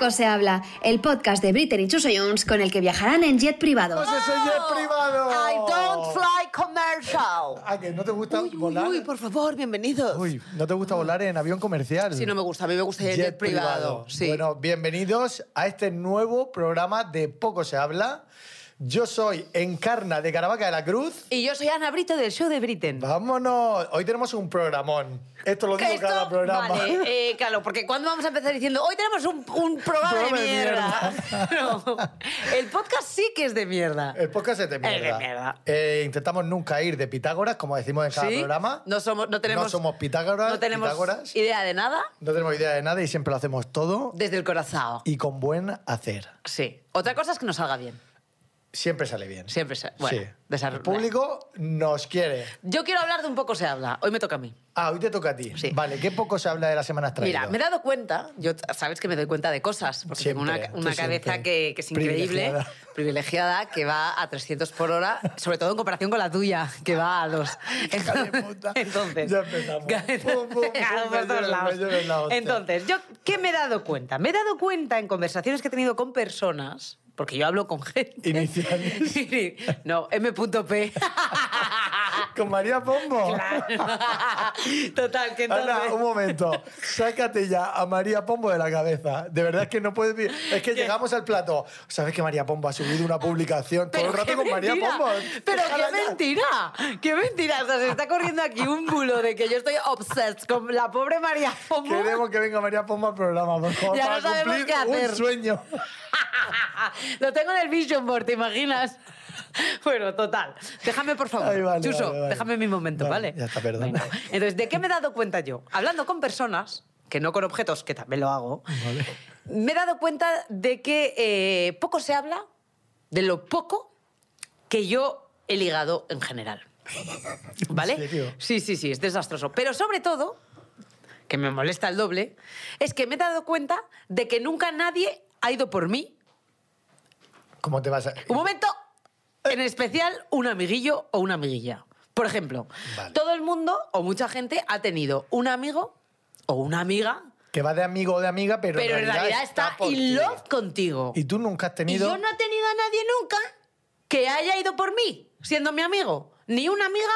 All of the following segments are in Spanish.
Poco se habla, el podcast de Britney y Chuso Jones con el que viajarán en jet privado. ¡Pues ese jet privado! I don't fly commercial. ¿A que no te gusta Uy, volar? uy, por favor, bienvenidos. Uy, ¿no te gusta volar en avión comercial? Sí, no me gusta, a mí me gusta el jet, privado. Sí. Bueno, bienvenidos a este nuevo programa de Poco se habla. Yo soy Encarna de Caravaca de la Cruz. Y yo soy Ana Brito del show de Britain. Vámonos. Hoy tenemos un programón. Esto lo digo Esto, cada programa. Vale, eh, claro, porque cuando vamos a empezar diciendo hoy tenemos un, un programa, Programa de de mierda. No, el podcast sí que es de mierda. El podcast es de mierda. Es de mierda. Eh, intentamos nunca ir de Pitágoras, como decimos en cada ¿Sí? programa. No somos, no tenemos, No somos Pitágoras, no tenemos Pitágoras. idea de nada No tenemos idea de nada y siempre lo hacemos todo desde el corazón. y con buen hacer. Sí. Otra cosa es que nos salga bien. Siempre sale bien. Siempre se- bueno, sí. desarroll- El público nos quiere. Yo quiero hablar de un poco se habla. Hoy me toca a mí. Ah, hoy te toca a ti. Sí. Vale, ¿qué poco se habla de la semana traído? Mira, me he dado cuenta, yo sabes que me doy cuenta de cosas, porque tengo una, una cabeza que, que es increíble, Privilegiada. privilegiada, que va a 300 por hora, sobre todo en comparación con la tuya, que va a 2. Hija de puta. Entonces, Ya empezamos. Entonces, yo, ¿qué me he dado cuenta? Me he dado cuenta en conversaciones que he tenido con personas, porque yo hablo con gente. Iniciales. no, M.P. ¿Con María Pombo? Total, que entonces... Ana, un momento. Sácate ya a María Pombo de la cabeza. De verdad es que no puedes... Es que llegamos al plato. ¿Sabes que María Pombo ha subido una publicación todo el rato con María mentira. Pombo? Pero qué mentira. Qué mentira. O sea, se está corriendo aquí un bulo de que yo estoy obsessed con la pobre María Pombo. Queremos que venga María Pombo al programa, por favor, Ya para no sabemos cumplir qué hacer. un sueño. Lo tengo en el vision board, ¿te imaginas? Bueno, total. Déjame, por favor. Ay, vale, Chuso, vale, vale. déjame mi momento, Vale, ya está. Venga. Entonces, ¿de qué me he dado cuenta yo? Hablando con personas, que no con objetos, que también lo hago, me he dado cuenta de que eh, poco se habla de lo poco que yo he ligado en general. ¿Vale? ¿En serio? Sí, sí, sí, es desastroso. Pero sobre todo, que me molesta el doble, es que me he dado cuenta de que nunca nadie ha ido por mí. ¿Cómo te vas a...? Un momento, en especial un amiguillo o una amiguilla. Por ejemplo, Vale. todo el mundo o mucha gente ha tenido un amigo o una amiga, Que va de amigo o de amiga, pero, pero en realidad está por in love contigo. Y tú nunca has Y tenido... yo no he tenido a nadie nunca que haya ido por mí, siendo mi amigo. Ni una amiga,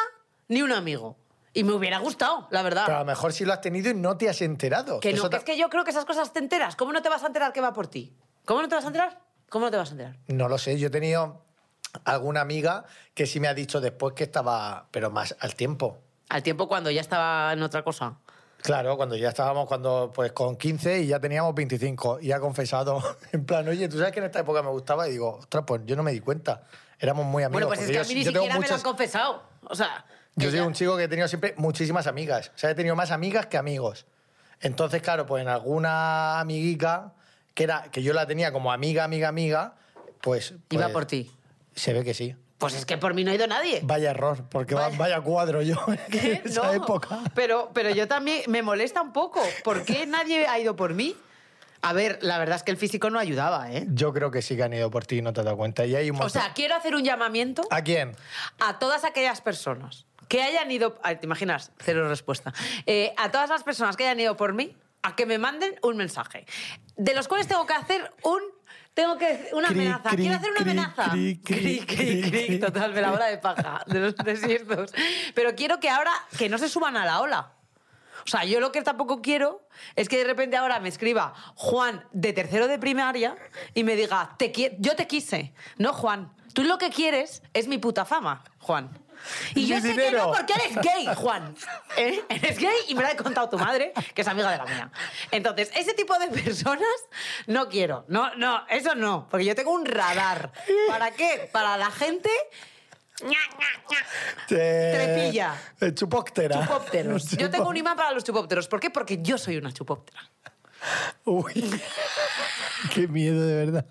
ni un amigo. Y me hubiera gustado, la verdad. Pero a lo mejor sí lo has tenido y no te has enterado. Que no, Eso que ta- es que yo creo que esas cosas te enteras. ¿Cómo no te vas a enterar que va por ti? ¿Cómo no te vas a enterar? ¿Cómo no te vas a enterar? No lo sé, yo he tenido alguna amiga que sí me ha dicho después que estaba, pero más al tiempo. Al tiempo cuando ya estaba en otra cosa. Claro, cuando ya estábamos cuando pues con 15 y ya teníamos 25 y ha confesado en plan, oye, tú sabes que en esta época me gustaba y digo, ostras, pues yo no me di cuenta. Éramos muy amigos. Bueno, pues es porque que a mí ni yo tengo siquiera me lo han muchas- confesado. O sea... Yo soy un chico que he tenido siempre muchísimas amigas. O sea, he tenido más amigas que amigos. Entonces, claro, pues en alguna amiguica, que, era, que yo la tenía como amiga, amiga, amiga, pues... Iba pues, por ti. Se ve que sí. Pues es que por mí no ha ido nadie. Vaya error, porque va- Vaya. vaya cuadro yo en esa No, época. Pero, pero yo también me molesta un poco. ¿Por qué nadie ha ido por mí? A ver, la verdad es que el físico no ayudaba, ¿eh? Yo creo que sí que han ido por ti y no te has dado cuenta. Y hay un O montón- sea, quiero hacer un llamamiento ¿A quién? a todas aquellas personas que hayan ido. ¿Te imaginas? Cero respuesta. Eh, a todas las personas que hayan ido por mí, a que me manden un mensaje. De los cuales tengo que hacer un. Tengo que una Cri, amenaza. cri, Quiero hacer una cri, amenaza. cri, cri, cri, cri. Total, de la ola de paja, de los desiertos. Pero quiero que ahora. que no se suban a la ola. O sea, yo lo que tampoco quiero es que de repente ahora me escriba Juan de tercero de primaria y me diga, te yo te quise. No, Juan. Tú lo que quieres es mi puta fama, Juan. Y yo sé que dinero. no porque eres gay, Juan. ¿Eh? Eres gay y me lo ha contado tu madre, que es amiga de la mía. Entonces, ese tipo de personas no quiero. No, no, eso no. Porque yo tengo un radar. ¿Para qué? Para la gente... Te- Trepilla. Chupóptera. Chupópteros. Yo tengo un imán para los chupópteros. ¿Por qué? Porque yo soy una chupóptera. Uy, qué miedo, de verdad.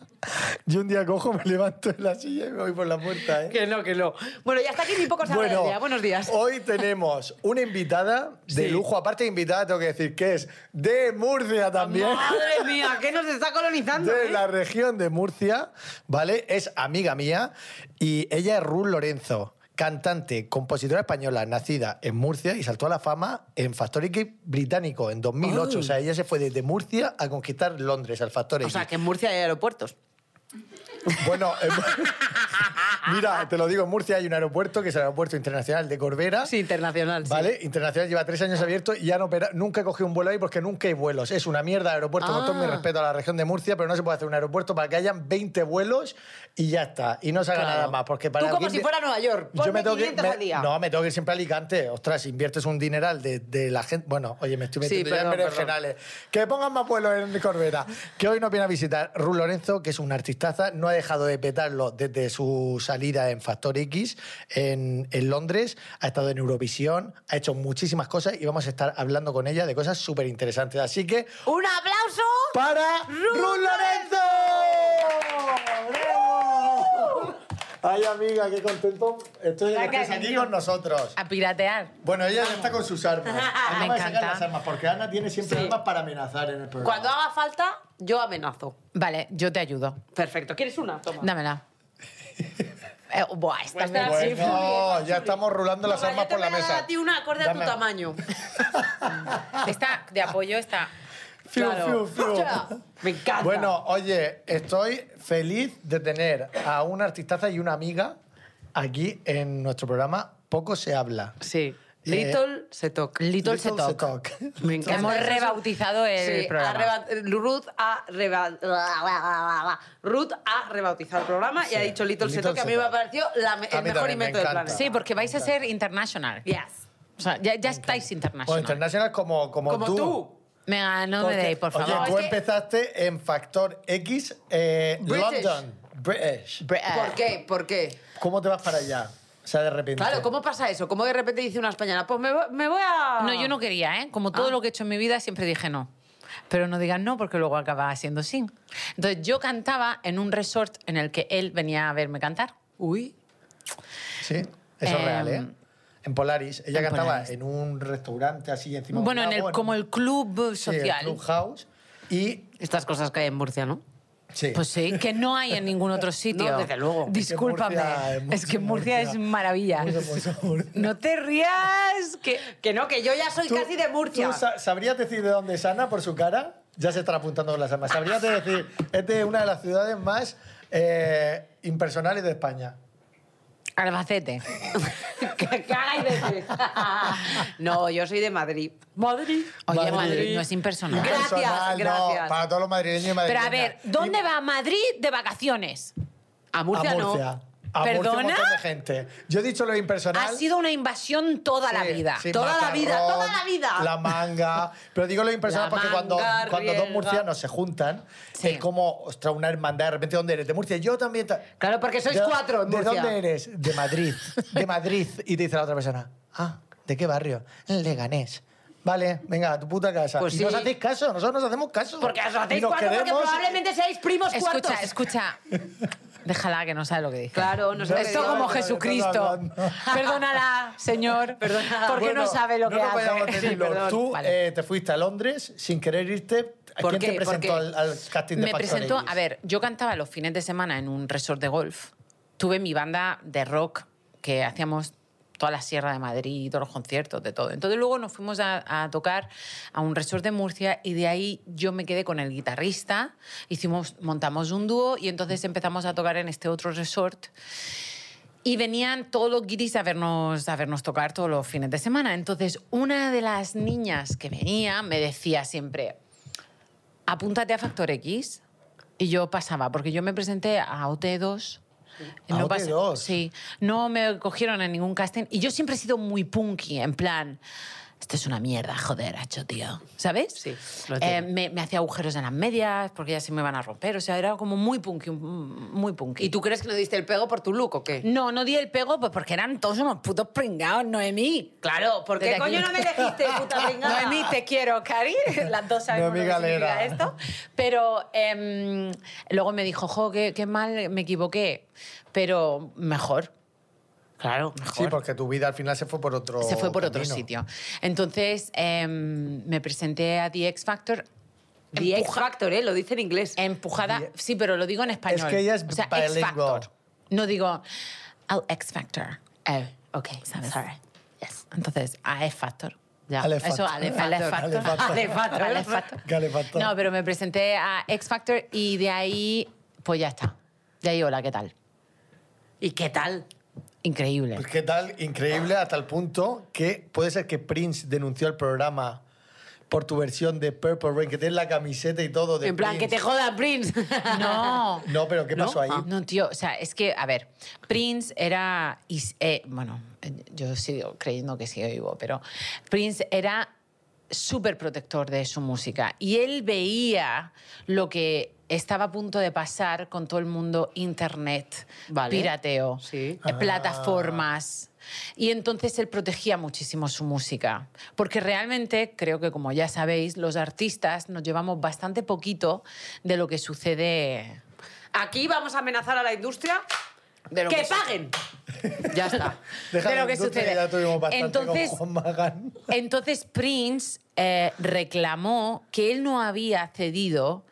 Yo un día cojo, me levanto en la silla y me voy por la puerta, ¿eh? Que no, que no. Bueno, ya está aquí mi poco del día. Buenos días. Hoy tenemos una invitada de Sí. lujo. Aparte de invitada, tengo que decir que es de Murcia también. Madre mía, ¿qué nos está colonizando? De eh? la región de Murcia, ¿vale? Es amiga mía y ella es Ruth Lorenzo. cantante, compositora española, nacida en Murcia y saltó a la fama en Factor X británico en 2008. O sea, ella se fue desde Murcia a conquistar Londres, al Factor O X. sea, que en Murcia hay aeropuertos. Bueno, en- mira, te lo digo, en Murcia hay un aeropuerto que es el Aeropuerto Internacional de Corbera. Sí, internacional. sí. ¿Vale? Internacional lleva tres años abierto y ya no opera, nunca he cogido un vuelo ahí porque nunca hay vuelos. Es una mierda el aeropuerto, con todo mi Ah. respeto a la región de Murcia, pero no se puede hacer un aeropuerto para que hayan 20 vuelos y ya está. Y no se haga Claro. nada más. Porque para Tú como si fuera Nueva York. Yo me tengo que, 500 me- al día. no, me tengo que ir siempre a Alicante. Ostras, inviertes un dineral de, de la gente. Bueno, oye, me estoy Sí, metiendo perdón, en berenjenales. Que pongan más vuelos en Corbera. Que hoy nos viene a visitar Ru Lorenzo, que es un artistaza. No ha dejado de petarlo desde su salida en Factor X en, en Londres. Ha estado en Eurovisión, ha hecho muchísimas cosas y vamos a estar hablando con ella de cosas súper interesantes. Así que, ¡Un aplauso! para ¡Ru Ru Lorenzo. Ay, amiga, qué contento estoy que aquí con nosotros. A piratear. Bueno, ella ya está con sus armas. Acaba Me sacar encanta. las armas, porque Ana tiene siempre Sí. armas para amenazar en el programa. Cuando haga falta, yo amenazo. Vale, yo te ayudo. Perfecto. ¿Quieres una? Toma. Dámela. Eh, buah, esta me- Pues sí, Bueno, ya estamos rulando las Toma, armas yo te por la voy a dar mesa. a ti una acorde a tu Dame. tamaño. Esta de apoyo está. Fiu, fiu, fiu. Escucha, Me encanta. Bueno, oye, estoy feliz de tener a una artistaza y una amiga aquí en nuestro programa Poco se habla. Sí. Eh, Little se toca. Little, se talk. Me encanta. Hemos rebautizado el Sí, ha programa. reba- Ruth, ha reba- Ruth ha rebautizado el programa y Sí, ha dicho Little, Little se toca, que a mí me ha parecido la el mejor también, me invento del planeta. Sí, porque vais a ser international. Yes. O sea, ya, ya estáis international. internacional como, como, Como tú. Venga, no me deis, por favor. Oye, tú es empezaste en Factor X, eh, British. London, British. Eh, ¿Por qué? ¿Por qué? ¿Cómo te vas para allá? O sea, de repente. Claro, ¿cómo pasa eso? ¿Cómo de repente dice una española? Pues me voy, me voy a... No, yo no quería, ¿eh? Como todo Ah. lo que he hecho en mi vida, siempre dije no. Pero no digan no, porque luego acaba siendo sí. Entonces, yo cantaba en un resort en el que él venía a verme cantar. Uy. Sí, eso es Em, real, ¿eh? En Polaris. Ella en cantaba Polaris. en un restaurante así encima de un Bueno, como el club sí, el social. Clubhouse. Y. Estas cosas que hay en Murcia, ¿no? Sí. Pues sí, que no hay en ningún otro sitio. No, desde luego. Discúlpame. Murcia- es es que Murcia Murcia. es maravilla. Murcia. No te rías, que... Que no, que yo ya soy Tú- casi de Murcia. ¿Tú sa- sabrías decir de dónde es Ana por su cara? Ya se están apuntando con las armas. ¿Sabrías de decir, es de una de las ciudades más eh, impersonales de España? Albacete. ¿Qué cagáis de No, yo soy de Madrid. Madrid. Oye, Madrid. Madrid no es impersonal. Gracias, Impersonal, gracias. No, para todos los madrileños y Pero madrileñas. a ver, ¿dónde va Madrid de vacaciones? A Murcia, a Murcia. no. A Murcia un ¿Perdona? montón de gente. Yo he dicho lo impersonal. Ha sido una invasión toda la Sí, vida. sí, Toda la vida, toda la vida. La manga. Pero digo lo impersonal La porque cuando, manga, cuando dos murcianos se juntan, Sí. es como, ostras, una hermandad. De repente, ¿dónde eres? De Murcia. Yo también. ta- Claro, porque sois ¿De- cuatro en ¿De Murcia. dónde eres? De Madrid. De Madrid. Y te dice la otra persona, ah, ¿de qué barrio? Leganés. Vale, venga, a tu puta casa. Pues y sí. nos hacéis caso, nosotros nos hacemos caso. Porque os hacéis cuatro porque probablemente seáis primos cuartos. Escucha, escucha. Déjala que no sabe lo que dice. Claro, no sé lo que Esto digo. como Jesucristo. Perdónala, señor. Perdónala. Porque Bueno, no sabe lo no que vayamos hace. Sí. Tú Vale. eh, te fuiste a Londres sin querer irte. ¿A ¿Por quién qué? te ¿Por presentó al, al casting de Me Factor presentó, a ver, yo cantaba los fines de semana en un resort de golf. Tuve mi banda de rock que hacíamos toda la Sierra de Madrid, todos los conciertos, de todo. Entonces luego nos fuimos a, tocar a un resort de Murcia y de ahí yo me quedé con el guitarrista, hicimos, montamos un dúo y entonces empezamos a tocar en este otro resort. Y venían todos los guiris a vernos, a vernos tocar todos los fines de semana. Entonces, una de las niñas que venía me decía siempre, apúntate a Factor X. Y yo pasaba, porque yo me presenté a OT2. ¿A No pasé- OT2? sí, no me cogieron en ningún casting. Y yo siempre he sido muy punky, en plan, esto es una mierda, joder, hacho, tío. ¿Sabes? Sí, lo Eh, me, me hacía agujeros en las medias porque ya se me van a romper. O sea, era como muy punky, muy punky. ¿Y tú crees que no diste el pego por tu look o qué? No, no di el pego pues porque eran todos unos putos pringados, Noemí. Claro, ¿por qué coño aquí. no me elegiste, puta pringada? Noemí, te quiero, Cari. Las dos sabemos lo que esto. Pero em, luego me dijo, jo, qué, qué mal, me equivoqué. Pero mejor. Claro, mejor. Sí, porque tu vida al final se fue por otro Se fue por otro camino. sitio. Entonces em, me presenté a The X Factor. The X Factor, ¿eh? Lo dice en inglés. Empujada, The- sí, pero lo digo en español. Es que ella es o sea, X. Factor. No digo al X Factor. Eh, ok, ¿Sabes? sorry. Yes. Entonces, a X Factor. Ya. Eso, Factor. Factor. No, pero me presenté a X Factor y de ahí, pues ya está. De ahí, hola, ¿qué tal? ¿Y qué tal? Increíble. Pues qué tal, increíble hasta el punto que puede ser que Prince denunció el programa por tu versión de Purple Rain, que tienes la camiseta y todo de en plan, que te joda, Prince. No. No, pero ¿qué ¿No? pasó ahí? Ah. No, tío, o sea, es que, a ver, Prince era, eh, bueno, yo sigo creyendo que sigue vivo, pero Prince era súper protector de su música y él veía lo que estaba a punto de pasar con todo el mundo internet, Vale. pirateo, Sí. eh, plataformas. Y entonces él protegía muchísimo su música. Porque realmente, creo que como ya sabéis, los artistas nos llevamos bastante poquito de lo que sucede Aquí vamos a amenazar a la industria De lo que paguen. ya está. Deja de lo que sucede. Ya tuvimos bastante Entonces- con Juan Magán. Entonces Prince eh, reclamó que él no había cedido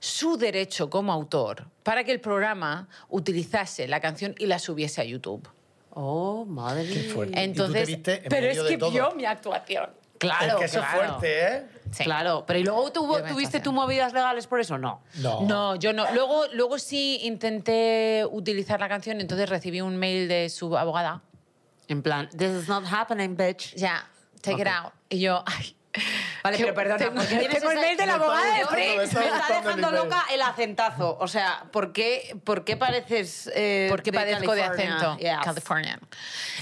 su derecho como autor para que el programa utilizase la canción y la subiese a YouTube. Oh, madre mía. fuerte. Y tú te Entonces, viste en pero es medio de que todo. vio mi actuación. Claro, es que eso claro. es fuerte, ¿eh? Sí. Claro, pero ¿y luego tuvo- Yo me tuviste tú movidas legales por eso? No. No. No, yo no. Luego, luego sí intenté utilizar la canción, entonces recibí un mail de su abogada. En plan, this is not happening, bitch. Ya, take it out. Y yo, ay. Vale, pero perdona, tengo- ¿por qué tienes tengo el mail de la Me está abogada de Prince. está Me está dejando loca el acentazo. O sea, ¿por qué, por qué pareces. Eh, ¿Por qué padezco de California? acento Yes. californiano?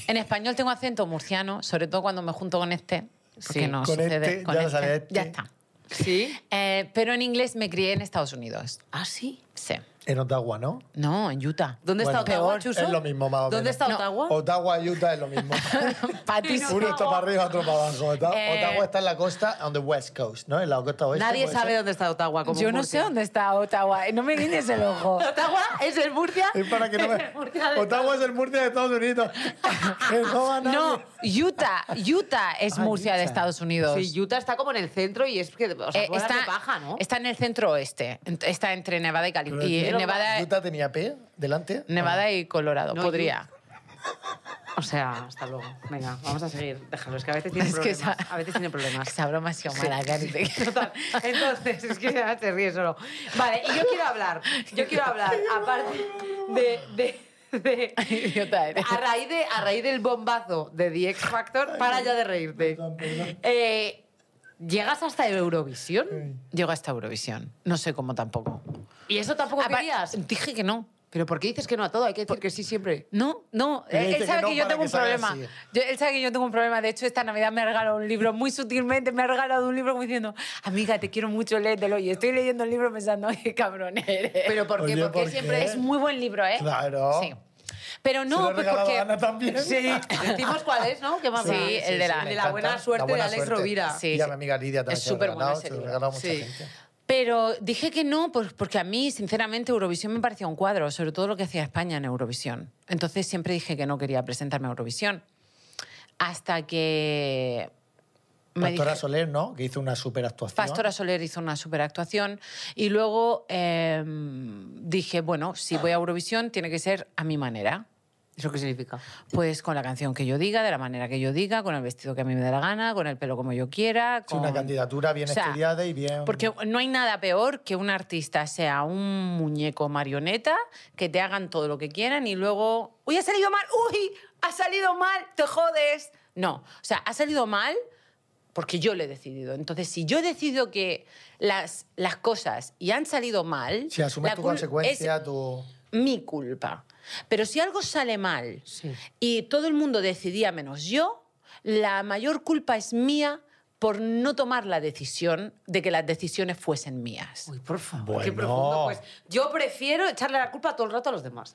En español tengo acento murciano, sobre todo cuando me junto con este. Porque Sí. no Con sucede este, con ya lo este. este. Ya está. ¿Sí? Eh, pero en inglés me crié en Estados Unidos. Ah, sí. Sí. En Ottawa, ¿no? No, en Utah. ¿Dónde Bueno, está Ottawa, peor, Chuso? es lo mismo, más o ¿Dónde está No. Ottawa? Ottawa y Utah es lo mismo. Patísimo. Uno está para arriba, otro para abajo. Eh, Ottawa está en la costa, on the west coast, ¿no? En la costa oeste. Nadie sabe ser. dónde está Ottawa. Como Yo no sé dónde está Ottawa. No me guiñes el ojo. ¿Ottawa es el Murcia? Es para que no me... Ottawa es el Murcia de Estados Unidos. no. No, Utah. Utah es Ah, Murcia de. Estados Unidos. Sí, Utah está como en el centro y es que. O sea, Eh, está, de paja, ¿no? está en el centro oeste. Está entre Nevada y California. Nevada, ¿Utah tenía P delante? Nevada y Colorado. No, Podría. O sea, hasta luego. Venga, vamos a seguir. Déjalo, es que a veces tiene Es que problemas. esa- A veces tiene problemas. Esa broma ha sido mala, Cari. Total. Entonces, es que ya te ríes solo. Vale, y yo quiero hablar. Yo quiero hablar, aparte de. de de- Idiota eres. a, raíz de, a raíz del bombazo de The X Factor, para ya de reírte. Eh, ¿Llegas hasta Eurovisión? Llego hasta Eurovisión. No sé cómo tampoco. ¿Y eso tampoco Apa- querías? Dije que no. ¿Pero por qué dices que no a todo? Hay que decir que sí siempre. No, no. Él, dice él que sabe no que yo para tengo que un salga problema. así. Yo- él sabe que yo tengo un problema. De hecho, esta Navidad me ha regalado un libro muy sutilmente. Me ha regalado un libro como diciendo, amiga, te quiero mucho, léetelo. Y estoy leyendo el libro pensando, qué cabrón eres. ¿Pero por qué? Oye, Porque ¿por siempre qué? es Es muy buen libro, ¿eh? Claro. Sí. Pero Se no, lo he pues regalado porque... a Ana también. Sí, decimos cuál es, ¿no? ¿Qué más Sí, el de la- El me de la encanta. buena suerte La buena de Alex suerte. Rovira. Sí, y a sí. mi amiga Lidia también Es se lo he súper bueno regalado, ese se lo he libro. regalado a mucha Sí. gente. Pero dije que no, pues porque a mí, sinceramente, Eurovisión me parecía un cuadro, sobre todo lo que hacía España en Eurovisión. Entonces siempre dije que no quería presentarme a Eurovisión. Hasta que Pastora dije- Soler, ¿no? Que hizo una super actuación. Pastora Soler hizo una super actuación y luego eh, dije, bueno, si voy a Eurovisión tiene que ser a mi manera. ¿Eso qué significa? Pues con la canción que yo diga, de la manera que yo diga, con el vestido que a mí me dé la gana, con el pelo como yo quiera. Es una con- candidatura bien O sea, estudiada y bien... Porque no hay nada peor que un artista sea un muñeco marioneta, que te hagan todo lo que quieran y luego, uy, ha salido mal, uy, ha salido mal, te jodes. No, o sea, ha salido mal porque yo lo he decidido. Entonces, si yo he decidido que las, las cosas y han salido mal, Si asumes la tu consecuencia, es tu... mi culpa. Pero si algo sale mal Sí. y todo el mundo decidía menos yo, la mayor culpa es mía por no tomar la decisión de que las decisiones fuesen mías. Uy, por favor, qué Bueno. profundo. Pues yo prefiero echarle la culpa todo el rato a los demás.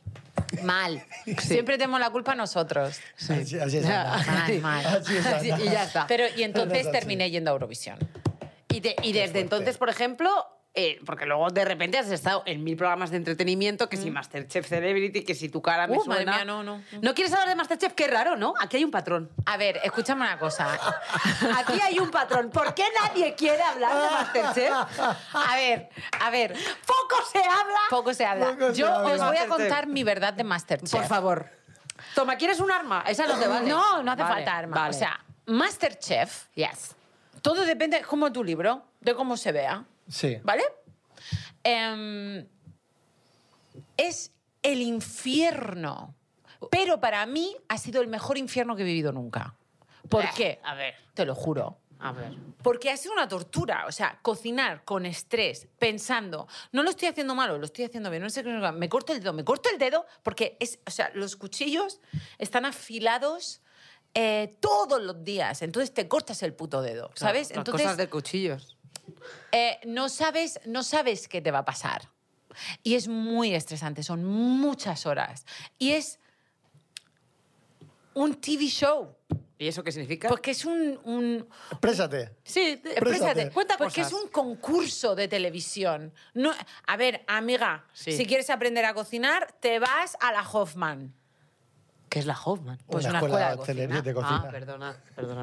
Mal. Siempre tenemos la culpa nosotros. Así, así es. Mal, mal. Así es, Así- y ya está. Pero y entonces terminé yendo a Eurovisión. Y, de- y desde entonces, por ejemplo, eh, porque luego de repente has estado en mil programas de entretenimiento, que si Masterchef Celebrity, que si tu cara me Mm. Uh, madre suena. mía, no, no. ¿No quieres hablar de Masterchef? Qué raro, ¿no? Aquí hay un patrón. A ver, escúchame una cosa. Aquí hay un patrón. ¿Por qué nadie quiere hablar de Masterchef? A ver, a ver. Poco se habla. Poco se habla. Poco se Yo habla. os voy a contar mi verdad de Masterchef. Por favor. Toma, ¿quieres un arma? Esa no te vale. No, no hace Vale, falta arma. vale. O sea, Masterchef, Yes. todo depende, como tu libro, de cómo se vea. Sí. ¿Vale? Em, es el infierno. Pero para mí ha sido el mejor infierno que he vivido nunca. ¿Por Eh, qué? a ver. Te lo juro. A ver. Porque ha sido una tortura. O sea, cocinar con estrés, pensando, no lo estoy haciendo malo, lo estoy haciendo bien, no sé qué, me corto el dedo, me corto el dedo, porque es, o sea, los cuchillos están afilados eh, todos los días. Entonces te cortas el puto dedo, ¿sabes? Las Entonces cosas de cuchillos. Eh, no, sabes, no sabes qué te va a pasar. Y es muy estresante, son muchas horas. Y es un TV show. ¿Y eso qué significa? Porque es un, un, Exprésate. sí, te- Exprésate. Cuenta porque cosas. es un concurso de televisión. No, a ver, amiga, Sí. si quieres aprender a cocinar, te vas a la Hoffman. ¿Qué es la Hoffman? Pues una, una escuela, escuela de cocina. de cocina. Ah, perdona, perdona.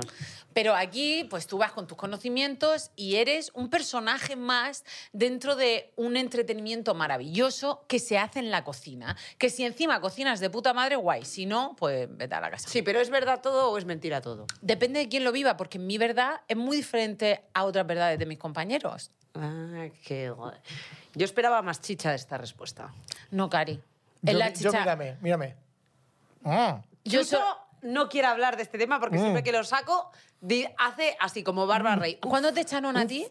Pero aquí, pues tú vas con tus conocimientos y eres un personaje más dentro de un entretenimiento maravilloso que se hace en la cocina. Que si encima cocinas de puta madre, guay. Si no, pues vete a la casa. Sí, pero ¿es verdad todo o es mentira todo? Depende de quién lo viva, porque mi verdad es muy diferente a otras verdades de mis compañeros. Ah, qué guay. Yo esperaba más chicha de esta respuesta. No, Cari. Yo, En la yo chicha. mírame, mírame. Mm. Yo Chuso so- no quiere hablar de este tema porque siempre que lo saco hace así como Bárbara Rey. Uf, ¿Cuándo te echaron a ti?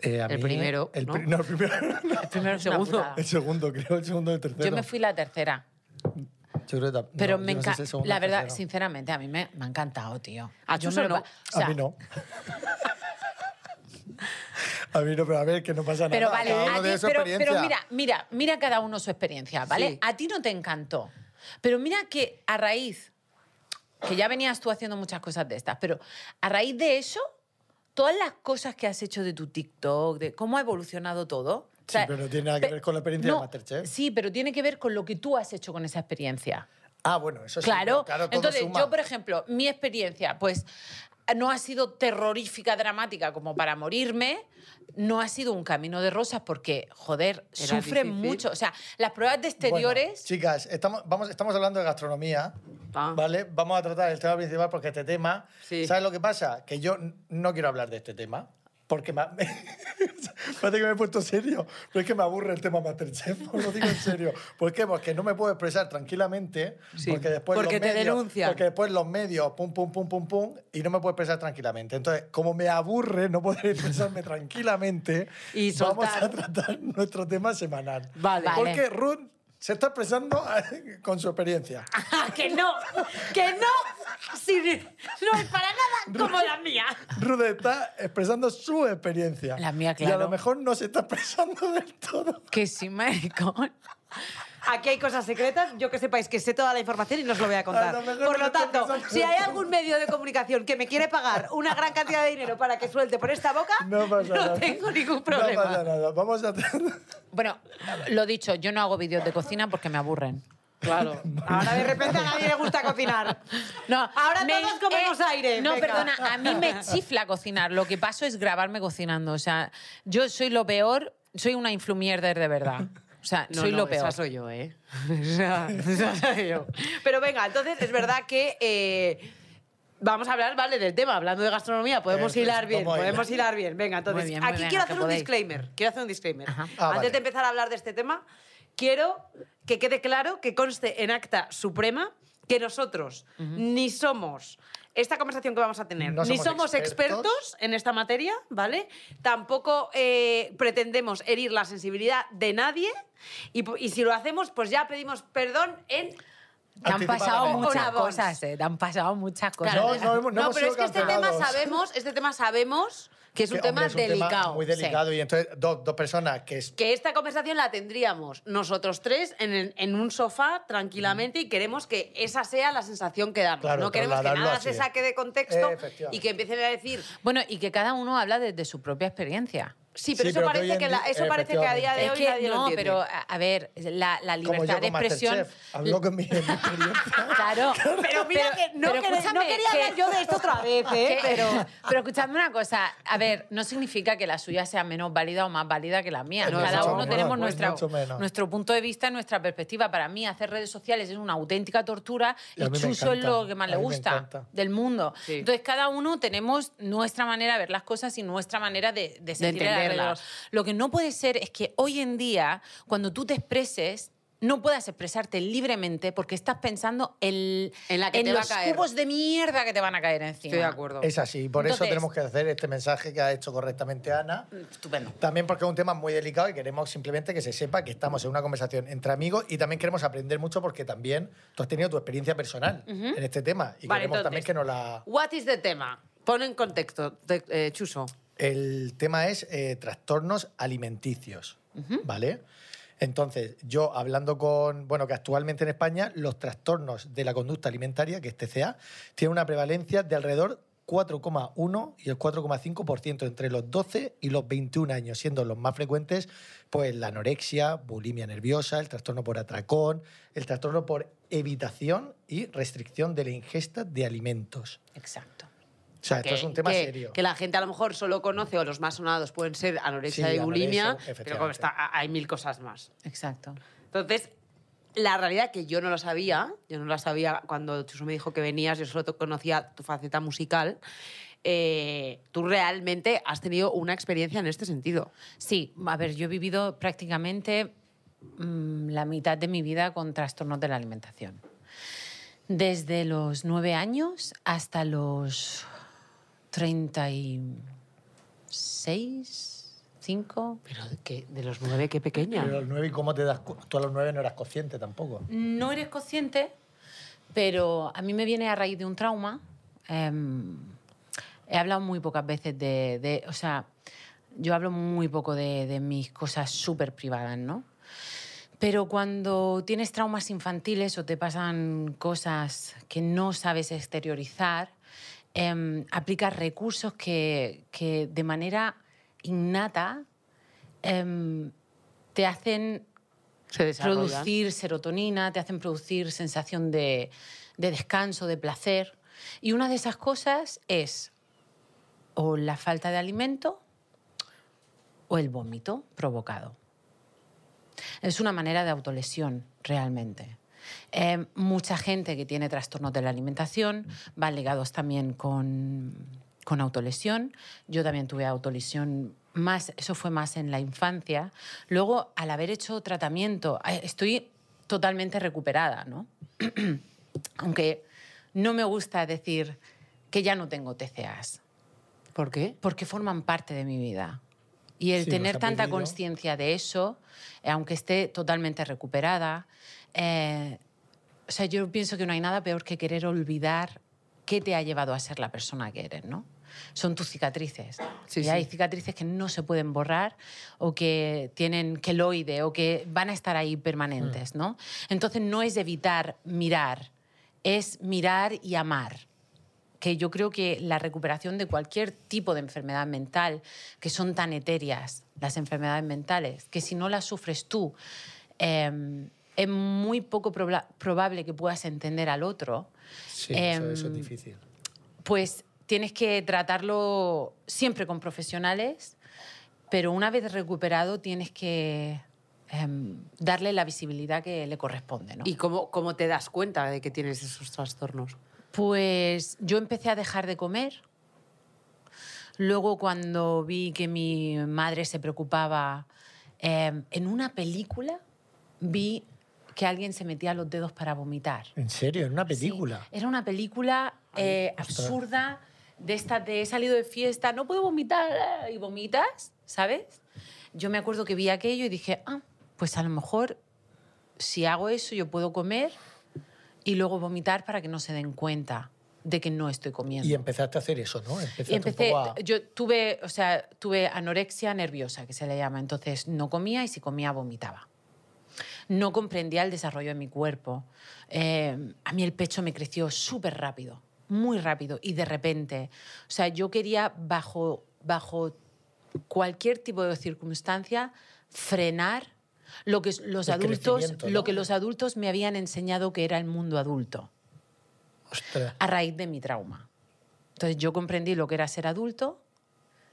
Eh, a El mí- primero, El, ¿no? pri- no, el primero. El primero una segundo. el segundo, creo, el segundo el tercero. Yo me fui la tercera. Yo creo que tam- Pero no, me yo no sé si encanta. el la el verdad, tercero. sinceramente, a mí me, me ha encantado, tío. A Yo lo no. o sea, a mí no. a mí no, pero a ver, que no pasa nada. Pero vale, Cada uno a ti- tiene su pero, pero mira, mira, mira cada uno su experiencia, ¿vale? Sí. A ti no te encantó. Pero mira que a raíz, que ya venías tú haciendo muchas cosas de estas, pero a raíz de eso, todas las cosas que has hecho de tu TikTok, de cómo ha evolucionado todo. o Sí, pero no tiene nada que ver con la experiencia de Masterchef. Sí, pero tiene que ver con lo que tú has hecho con esa experiencia. Ah, bueno, eso sí. Claro. claro todo Entonces, suma. yo, por ejemplo, mi experiencia, pues no ha sido terrorífica, dramática como para morirme, no ha sido un camino de rosas porque, joder, Era sufren difícil. mucho. O sea, las pruebas de Bueno, exteriores... chicas, estamos, vamos, estamos hablando de gastronomía, Ah. ¿vale? Vamos a tratar el tema principal porque este tema... Sí. ¿Sabes lo que pasa? Que yo no quiero hablar de este tema. Porque me, parece que me he puesto serio, pero es que me aburre el tema Masterchef, os lo digo en serio. ¿Por qué? Porque no me puedo expresar tranquilamente, Sí, porque después porque los te medios, denuncian. Porque después los medios, pum, pum, pum, pum, pum, y no me puedo expresar tranquilamente. Entonces, como me aburre no poder expresarme tranquilamente, Y vamos a tratar nuestro tema semanal. Vale. Vale. Porque Ruth se está expresando con su experiencia. que no, que no, sí, no es para nada como la mía. Ruth está expresando su experiencia. La mía, Y a claro. lo mejor no se está expresando del todo. Que sí, maricón. Aquí hay cosas secretas, yo que sepáis que sé toda la información y no os lo voy a A contar. lo mejor Por no lo tanto, si hay algún medio de comunicación que me quiere pagar una gran cantidad de dinero para que suelte por esta boca, No pasa nada. tengo ningún No problema. pasa nada. Vamos a... Bueno, lo dicho, yo no hago vídeos de cocina porque me aburren. Claro. Ahora de repente a nadie le gusta cocinar. No, Ahora me- todos comemos eh, aire. No, venga. perdona, a mí me chifla cocinar. Lo que paso es grabarme cocinando. O sea, yo soy lo peor, soy una influmierder de verdad. O sea, No, soy no, lo peor. Esa soy yo, ¿eh? Esa, esa soy yo. Pero venga, entonces es verdad que. eh, Vamos a hablar, vale, del tema, hablando de gastronomía, podemos hilar bien, podemos hilar. bien. Venga, entonces, Muy bien, muy aquí bien, quiero hacer un podéis. disclaimer, quiero hacer un disclaimer. Ah, Antes vale. de empezar a hablar de este tema, quiero que quede claro, que conste en acta suprema, que nosotros ni somos esta conversación que vamos a tener, No ni somos expertos. expertos en esta materia, ¿vale? Tampoco eh, pretendemos herir la sensibilidad de nadie y, y si lo hacemos, pues ya pedimos perdón en... Te han pasado muchas cosas, ¿eh? Te han pasado muchas cosas. No, no hemos- no hemos pero sido es que este tema sabemos, este tema sabemos que es un Que, tema hombre, es un tema delicado. muy delicado. Y entonces, dos, dos personas que es Que esta conversación la tendríamos nosotros tres en, el- en un sofá tranquilamente y queremos que esa sea la sensación que damos. Claro, no queremos que nada así. se saque de contexto Efectivamente. y que empiecen a decir Bueno, y que cada uno habla desde su propia experiencia. Sí, pero Sí, eso pero parece que, la- eso parece que a día de Es hoy que nadie lo no, pero a, ver, la, la Como yo libertad de expresión. Hablo con mi, mi experiencia. Claro. Pero mira que no, pero quería- escúchame, no quería que- hablar yo de esto otra vez, ¿eh? Pero... pero escuchadme una cosa, a ver, no significa que la suya sea menos válida o más válida que la mía. No, Cada uno menos, tenemos pues nuestra, nuestro punto de vista, nuestra perspectiva. Para mí, hacer redes sociales es una auténtica tortura Y y, Chuso es lo que más a le gusta del mundo. Sí. Entonces, cada uno tenemos nuestra manera de ver las cosas y nuestra manera de, de sentir el Lo que no puede ser es que hoy en día, cuando tú te expreses, no puedas expresarte libremente porque estás pensando el- En la que te va a los caer. cubos de mierda que te van a caer encima. Estoy de acuerdo. Es así, por eso Entonces- tenemos que hacer este mensaje que ha hecho correctamente Ana. Estupendo. También porque es un tema muy delicado y queremos simplemente que se sepa que estamos en una conversación entre amigos y también queremos aprender mucho porque también tú has tenido tu experiencia personal en este tema y Vale, queremos entonces, también que nos la... What is the tema? Pon en contexto, te- eh, Chuso. El tema es eh, trastornos alimenticios, ¿vale? Entonces, yo hablando con, bueno, que actualmente en España los trastornos de la conducta alimentaria, que es TCA, tienen una prevalencia de alrededor 4,1 y el 4,5% entre los 12 y los 21 años, siendo los más frecuentes pues la anorexia, bulimia nerviosa, el trastorno por atracón, el trastorno por evitación y restricción de la ingesta de alimentos. Exacto. O sea, esto que, es un tema que- serio. Que la gente a lo mejor solo conoce, o los más sonados pueden ser anorexia Sí, y bulimia, anorexia, pero como está, hay mil cosas más. Exacto. Entonces, la realidad que yo no lo sabía, yo no la sabía cuando Chuso me dijo que venías, yo solo te conocía tu faceta musical, eh, tú realmente has tenido una experiencia en este sentido. Sí, a ver, yo he vivido prácticamente mm, la mitad de mi vida con trastornos de la alimentación. Desde los nueve años hasta los 36, 5. Pero de, que, de los nueve, qué pequeña. Pero a los nueve, ¿y cómo te das Tú a los nueve no eras consciente tampoco. No eres consciente, pero a mí me viene a raíz de un trauma. Em, he hablado muy pocas veces de, de- O sea, yo hablo muy poco de, de mis cosas súper privadas, ¿no? Pero cuando tienes traumas infantiles o te pasan cosas que no sabes exteriorizar, em, aplicas recursos que, que de manera innata em, te hacen Se producir serotonina, te hacen producir sensación de, de descanso, de placer. Y una de esas cosas es o la falta de alimento o el vómito provocado. Es una manera de autolesión, realmente. Eh, mucha gente que tiene trastornos de la alimentación van ligados también con, con autolesión. Yo también tuve autolesión más, eso fue más en la infancia. Luego, al haber hecho tratamiento, eh, estoy totalmente recuperada, ¿no? Aunque no me gusta decir que ya no tengo TCAs, ¿Por qué? porque forman parte de mi vida. Y el Sí, tener tanta conciencia de eso, eh, aunque esté totalmente recuperada, eh, o sea, yo pienso que no hay nada peor que querer olvidar qué te ha llevado a ser la persona que eres, ¿no? Son tus cicatrices. Sí, y sí. hay cicatrices que no se pueden borrar o que tienen queloide o que van a estar ahí permanentes, ¿no? Entonces no es evitar mirar, es mirar y amar que yo creo que la recuperación de cualquier tipo de enfermedad mental, que son tan etéreas las enfermedades mentales, que si no las sufres tú, eh, es muy poco proba- probable que puedas entender al otro, Sí, eso, eso es Em, difícil. pues tienes que tratarlo siempre con profesionales, pero una vez recuperado tienes que em, darle la visibilidad que le corresponde. ¿no? ¿Y cómo, cómo te das cuenta de que tienes esos trastornos? Pues yo empecé a dejar de comer. Luego cuando vi que mi madre se preocupaba, eh, en una película vi que alguien se metía los dedos para vomitar. ¿En serio? ¿En una Sí, película? Era una película eh, absurda de esta de he salido de fiesta, no puedo vomitar y vomitas, ¿sabes? Yo me acuerdo que vi aquello y dije, ah, pues a lo mejor si hago eso yo puedo comer y luego vomitar para que no se den cuenta de que no estoy comiendo. Y empezaste a hacer eso, ¿no? Empezaste Y empecé, un poco a... yo tuve, o sea, tuve anorexia nerviosa, que se le llama. Entonces no comía y si comía vomitaba. No comprendía el desarrollo de mi cuerpo. Eh, a mí el pecho me creció súper rápido, muy rápido y de repente. O sea, yo quería bajo, bajo cualquier tipo de circunstancia, frenar lo que los El adultos, lo que los adultos me habían enseñado que era el mundo adulto Ostras. a raíz de mi trauma. Entonces yo comprendí lo que era ser adulto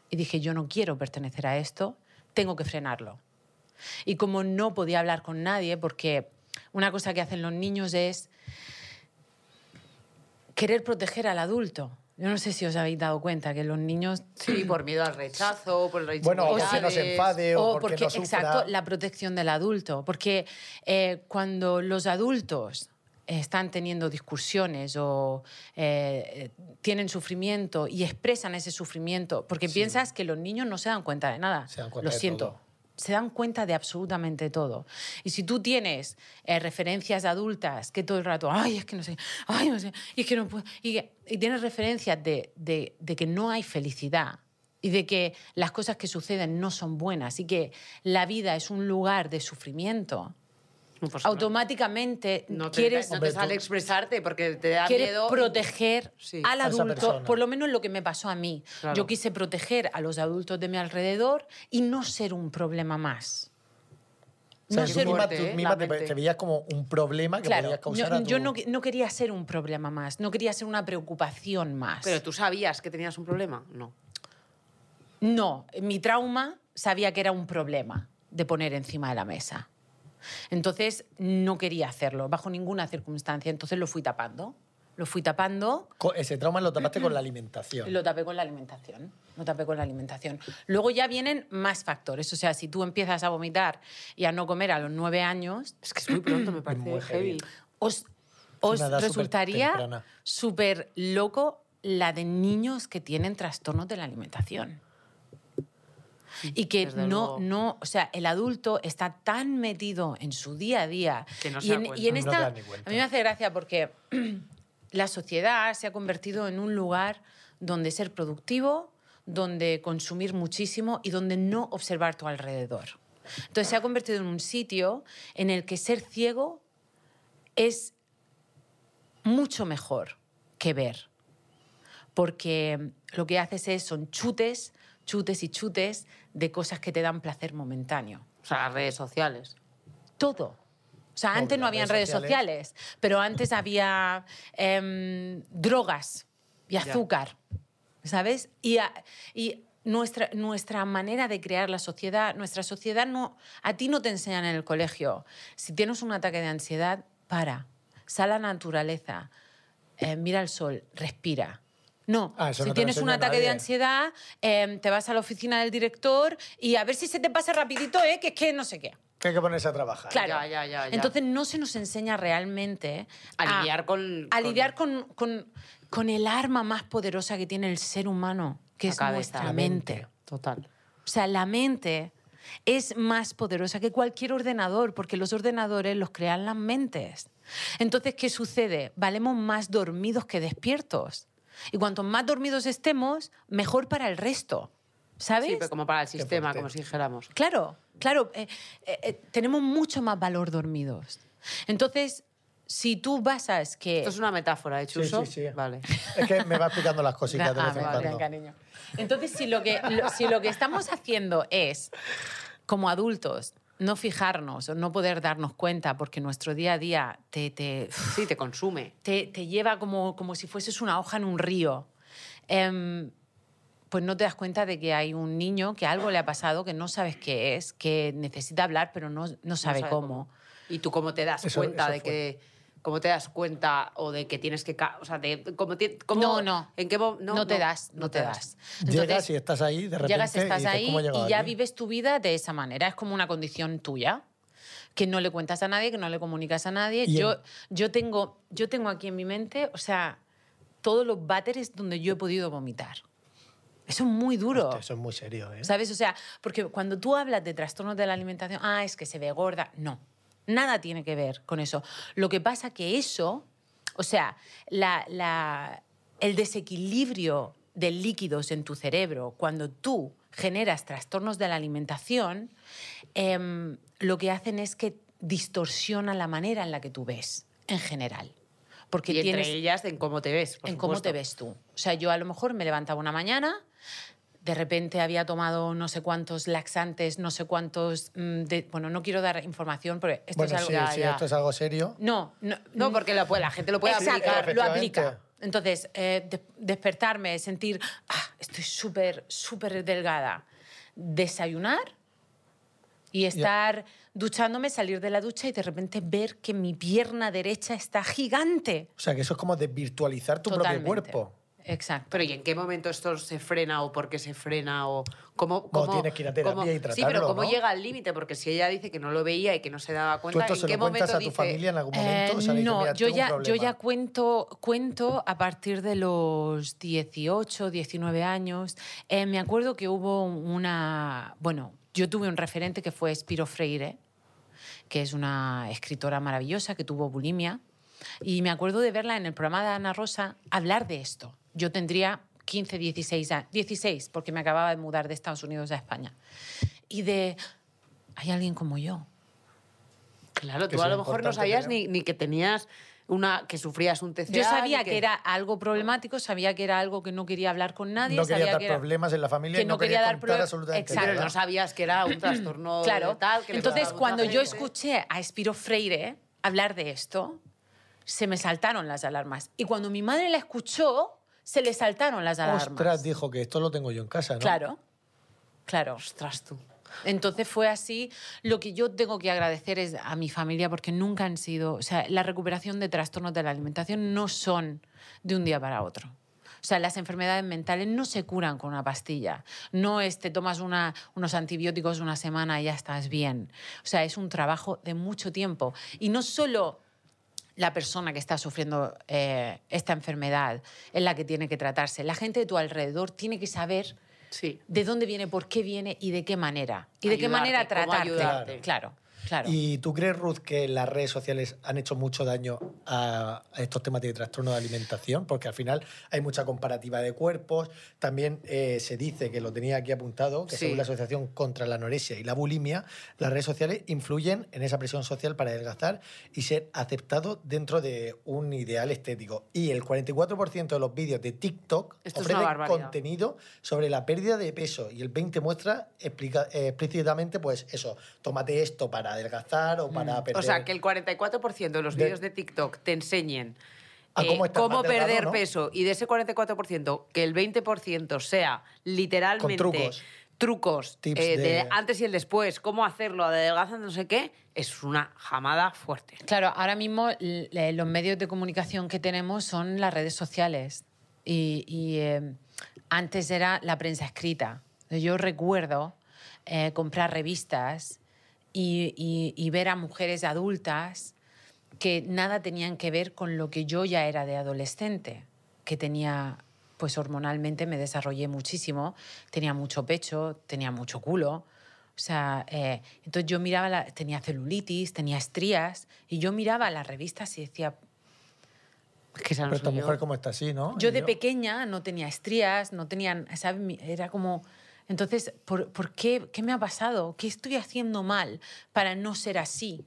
y dije, yo no quiero pertenecer a esto, tengo que frenarlo. Y como no podía hablar con nadie, porque una cosa que hacen los niños es querer proteger al adulto. Yo no sé si os habéis dado cuenta que los niños... Sí, por miedo al rechazo, por las Bueno, o porque inseguridades. no se enfade o, O porque, porque, no sufra. exacto, la protección del adulto. Porque eh, cuando los adultos están teniendo discusiones o eh, tienen sufrimiento y expresan ese sufrimiento, porque piensas que los niños no se dan cuenta de nada. Se dan cuenta Lo de siento. todo. Se dan cuenta de absolutamente todo. Y si tú tienes eh, referencias adultas que todo el rato, ay, es que no sé, ay, no sé, y es que no puedo, y, tienes referencias de, de- que no hay felicidad y de que las cosas que suceden no son buenas y que la vida es un lugar de sufrimiento. Automáticamente no te, quieres, no te sale tú- expresarte porque te da quieres miedo. proteger Sí. al adulto, por lo menos lo que me pasó a mí. Claro. Yo quise proteger a los adultos de mi alrededor y no ser un problema más. O sea, no tú ser un- misma, fuerte, tú misma te, te veías como un problema que Claro, podías causar yo, a tu... yo no, no quería ser un problema más, no quería ser una preocupación más. Pero tú sabías que tenías un problema. No. No, mi trauma sabía que era un problema de poner encima de la mesa. Entonces no quería hacerlo bajo ninguna circunstancia, entonces lo fui tapando. Lo fui tapando Ese trauma lo tapaste con la alimentación. lo tapé con la alimentación. Lo tapé con la alimentación. Luego ya vienen más factores. O sea, si tú empiezas a vomitar y a no comer a los nueve años, Es que es muy pronto, me parece muy heavy. heavy. os, os resultaría súper loco la de niños que tienen trastornos de la alimentación. Y que Desde no, luego. no, o sea, el adulto está tan metido en su día a día. Que no y, se da en, y en No esta. ni cuenta. a mí me hace gracia porque la sociedad se ha convertido en un lugar donde ser productivo, donde consumir muchísimo y donde no observar tu alrededor. Entonces se ha convertido en un sitio en el que ser ciego es mucho mejor que ver. Porque lo que haces es, son chutes, chutes y chutes de cosas que te dan placer momentáneo. O sea, las redes sociales. Todo. O sea, Obvio, antes no habían redes sociales, pero antes había em, drogas y azúcar, ¿sabes? Y, a- y nuestra, nuestra manera de crear la sociedad, nuestra sociedad no... A ti no te enseñan en el colegio. Si tienes un ataque de ansiedad, para. Sal a la naturaleza, eh, mira el sol, respira. No, Ah, si no tienes un ataque de ansiedad, em, te vas a la oficina del director y a ver si se te pasa rapidito, ¿eh? que es que no sé qué. Que hay que ponerse a trabajar. Claro. Ya, ya, ya. Entonces no se nos enseña realmente A lidiar con- a con- lidiar con, con- con el arma más poderosa que tiene el ser humano, que La es cabeza. nuestra La mente. mente. Total. O sea, la mente es más poderosa que cualquier ordenador, porque los ordenadores los crean las mentes. Entonces, ¿qué sucede? Valemos más dormidos que despiertos. Y cuanto más dormidos estemos, mejor para el resto. ¿Sabes? Sí, pero como para el sistema, como si dijéramos. Claro, claro. eh, eh, eh, tenemos mucho más valor dormidos. Entonces, si tú basas que... Esto es una metáfora, ¿eh, Sí, Chuso? sí, sí. Vale. Es que me va explicando las cositas de Ah, vez vale, cariño. Entonces, si lo, que, lo- si lo que estamos haciendo es, como adultos, no fijarnos o no poder darnos cuenta porque nuestro día a día te, te, Sí, te consume. te, te lleva como, como si fueses una hoja en un río, em, pues no te das cuenta de que hay un niño que algo le ha pasado, que no sabes qué es, que necesita hablar pero no, no sabe, sabe cómo. ¿Y tú cómo te das Eso- cuenta eso de fue. que... ¿Cómo te das cuenta o de que tienes que... O sea, de, cómo te- cómo- No, no. ¿En qué mo- No, te das, no, te das. Llegas y estás ahí, de repente, Llegas, estás y dices, ahí ¿cómo he llegado y ya aquí? vives tu vida de esa manera. Es como una condición tuya que no le cuentas a nadie, que no le comunicas a nadie. Y Yo, en- yo, tengo, yo tengo aquí en mi mente, o sea, todos los váteres donde yo he podido vomitar. Eso es muy duro. Hostia, Eso es muy serio, ¿eh? ¿Sabes? O sea, porque cuando tú hablas de trastornos de la alimentación, ah, es que se ve gorda. No, nada tiene que ver con eso. Lo que pasa que eso, o sea, la- la- el desequilibrio de líquidos en tu cerebro, cuando tú generas trastornos de la alimentación, em, lo que hacen es que distorsiona la manera en la que tú ves, en general. Porque y entre tienes ellas en cómo te ves, por en cómo te ves tú. O sea, yo a lo mejor me levantaba una mañana, de repente había tomado no sé cuántos laxantes, no sé cuántos... mm, de- bueno, no quiero dar información, porque esto Bueno, es algo... sí, ya, sí, ya. esto es algo serio. No, no, No, porque la, puede- la gente lo puede Exacto, aplicar. lo aplica. Entonces, eh, de- despertarme, sentir, ah, estoy súper, súper delgada. Desayunar y estar duchándome, salir de la ducha y de repente ver que mi pierna derecha está gigante. O sea, que eso es como desvirtualizar tu Totalmente. propio cuerpo. Exacto. Pero ¿y en qué momento esto se frena o por qué se frena o cómo, cómo tienes que ir a terapia cómo- y Sí, tratarlo, pero cómo ¿no? llega al límite porque si ella dice que no lo veía y que no se daba ¿Tú cuenta, esto ¿en se qué lo cuentas momento a tu familia en algún momento? Eh, O sea, no, "Mira, yo ya, yo problema". ya cuento, cuento a partir de los 18, 19 años. Eh, me acuerdo que hubo una... Bueno, yo tuve un referente que fue Spiro Freire, que es una escritora maravillosa que tuvo bulimia. Y me acuerdo de verla en el programa de Ana Rosa hablar de esto. Yo tendría 15, 16 años. 16, porque me acababa de mudar de Estados Unidos a España. Y de... Hay alguien como yo. Claro, Que tú a lo mejor no sabías ni, ni que tenías una que sufrías un TCA. Yo sabía que... era algo problemático, sabía que era algo que no quería hablar con nadie, No quería sabía dar que era- problemas en la familia que no, no quería quería dar contar absolutamente Exacto. Nada. no sabías que era un trastorno Claro. tal. Que Entonces, cuando yo gente. escuché a Espiro Freire hablar de esto, se me saltaron las alarmas. Y cuando mi madre la escuchó, se le saltaron las alarmas. Ostras, dijo que esto lo tengo yo en casa, ¿no? Claro, claro. Ostras, tú. Entonces fue así. Lo que yo tengo que agradecer es a mi familia porque nunca han sido, o sea, la recuperación de trastornos de la alimentación no son de un día para otro. O sea, las enfermedades mentales no se curan con una pastilla. No es te tomas una- unos antibióticos una semana y ya estás bien. O sea, es un trabajo de mucho tiempo. Y no solo la persona que está sufriendo eh, esta enfermedad es la que tiene que tratarse. La gente de tu alrededor tiene que saber Sí. de dónde viene, por qué viene y de qué manera. Y de qué manera tratarte. Claro, claro. ¿Y tú crees, Ruth, que las redes sociales han hecho mucho daño a estos temas de trastorno de alimentación? Porque al final hay mucha comparativa de cuerpos. También eh, se dice, que lo tenía aquí apuntado, que Sí. según la Asociación contra la Anorexia y la Bulimia, las redes sociales influyen en esa presión social para adelgazar y ser aceptado dentro de un ideal estético. Y el 44% de los vídeos de TikTok Esto ofrecen contenido sobre la pérdida de peso y el 20 muestra explica- eh, explícitamente, pues eso, tómate esto para adelgazar o para perder... Mm. O sea, que el 44% de los De- vídeos de TikTok te enseñen A eh, cómo delgado, perder ¿no? peso y de ese 44% que el 20% sea literalmente Con trucos. trucos, Tips eh, de... de- antes y el después, cómo hacerlo, adelgazar, no sé qué, es una jamada fuerte. Claro, ahora mismo eh, los medios de comunicación que tenemos son las redes sociales. Y, y, eh, antes era la prensa escrita. Yo recuerdo eh, comprar revistas y, y- y ver a mujeres adultas que nada tenían que ver con lo que yo ya era de adolescente, que tenía, pues hormonalmente me desarrollé muchísimo, tenía mucho pecho, tenía mucho culo. O sea, eh, entonces yo miraba, la- tenía celulitis, tenía estrías, y yo miraba las revistas y decía, que esa no Pero esta yo. mujer como está así, ¿no? yo de pequeña no tenía estrías, no tenía, ¿sabes? Era como... Entonces, ¿por, qué, qué me ha pasado? ¿Qué estoy haciendo mal para no ser así?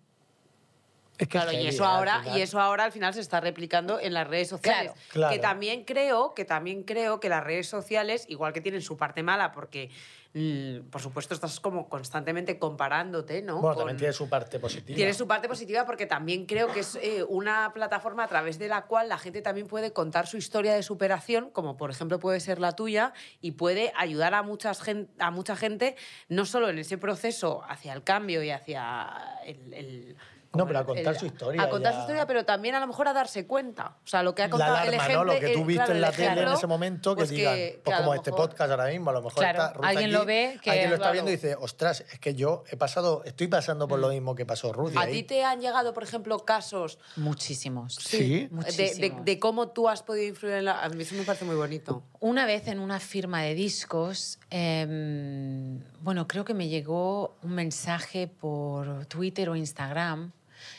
Es que Claro, es y eso, ahora, y eso ahora al final se está replicando en las redes sociales. Claro. Claro. Que también creo, que también creo que las redes sociales, igual que tienen su parte mala, porque mm, por supuesto estás como constantemente comparándote, ¿no? Bueno, Con- también tiene su parte positiva. Tiene su parte positiva porque también creo que es eh, una plataforma a través de la cual la gente también puede contar su historia de superación, como por ejemplo puede ser la tuya, y puede ayudar a, muchas gen- a mucha gente, no solo en ese proceso hacia el cambio y hacia el... el- No, pero a el- contar el- su historia A contar ya. su historia, pero también a lo mejor a darse cuenta. O sea, lo que ha la contado el alarma, ejemplo... ¿no? Lo que tú eh, viste claro, en el la tele en ejemplo, ese momento, que pues digan, que pues a lo como este podcast ahora mismo, a lo mejor Claro, está Ruth alguien lo ve que- alguien lo está claro. viendo y dice, ostras, es que yo he pasado, estoy pasando por lo mismo que pasó Ruth. ¿A ti te han llegado, por ejemplo, casos Muchísimos. Sí. de, de cómo tú has podido influir en la... A mí eso me parece muy bonito. Una vez en una firma de discos, em, bueno, creo que me llegó un mensaje por Twitter o Instagram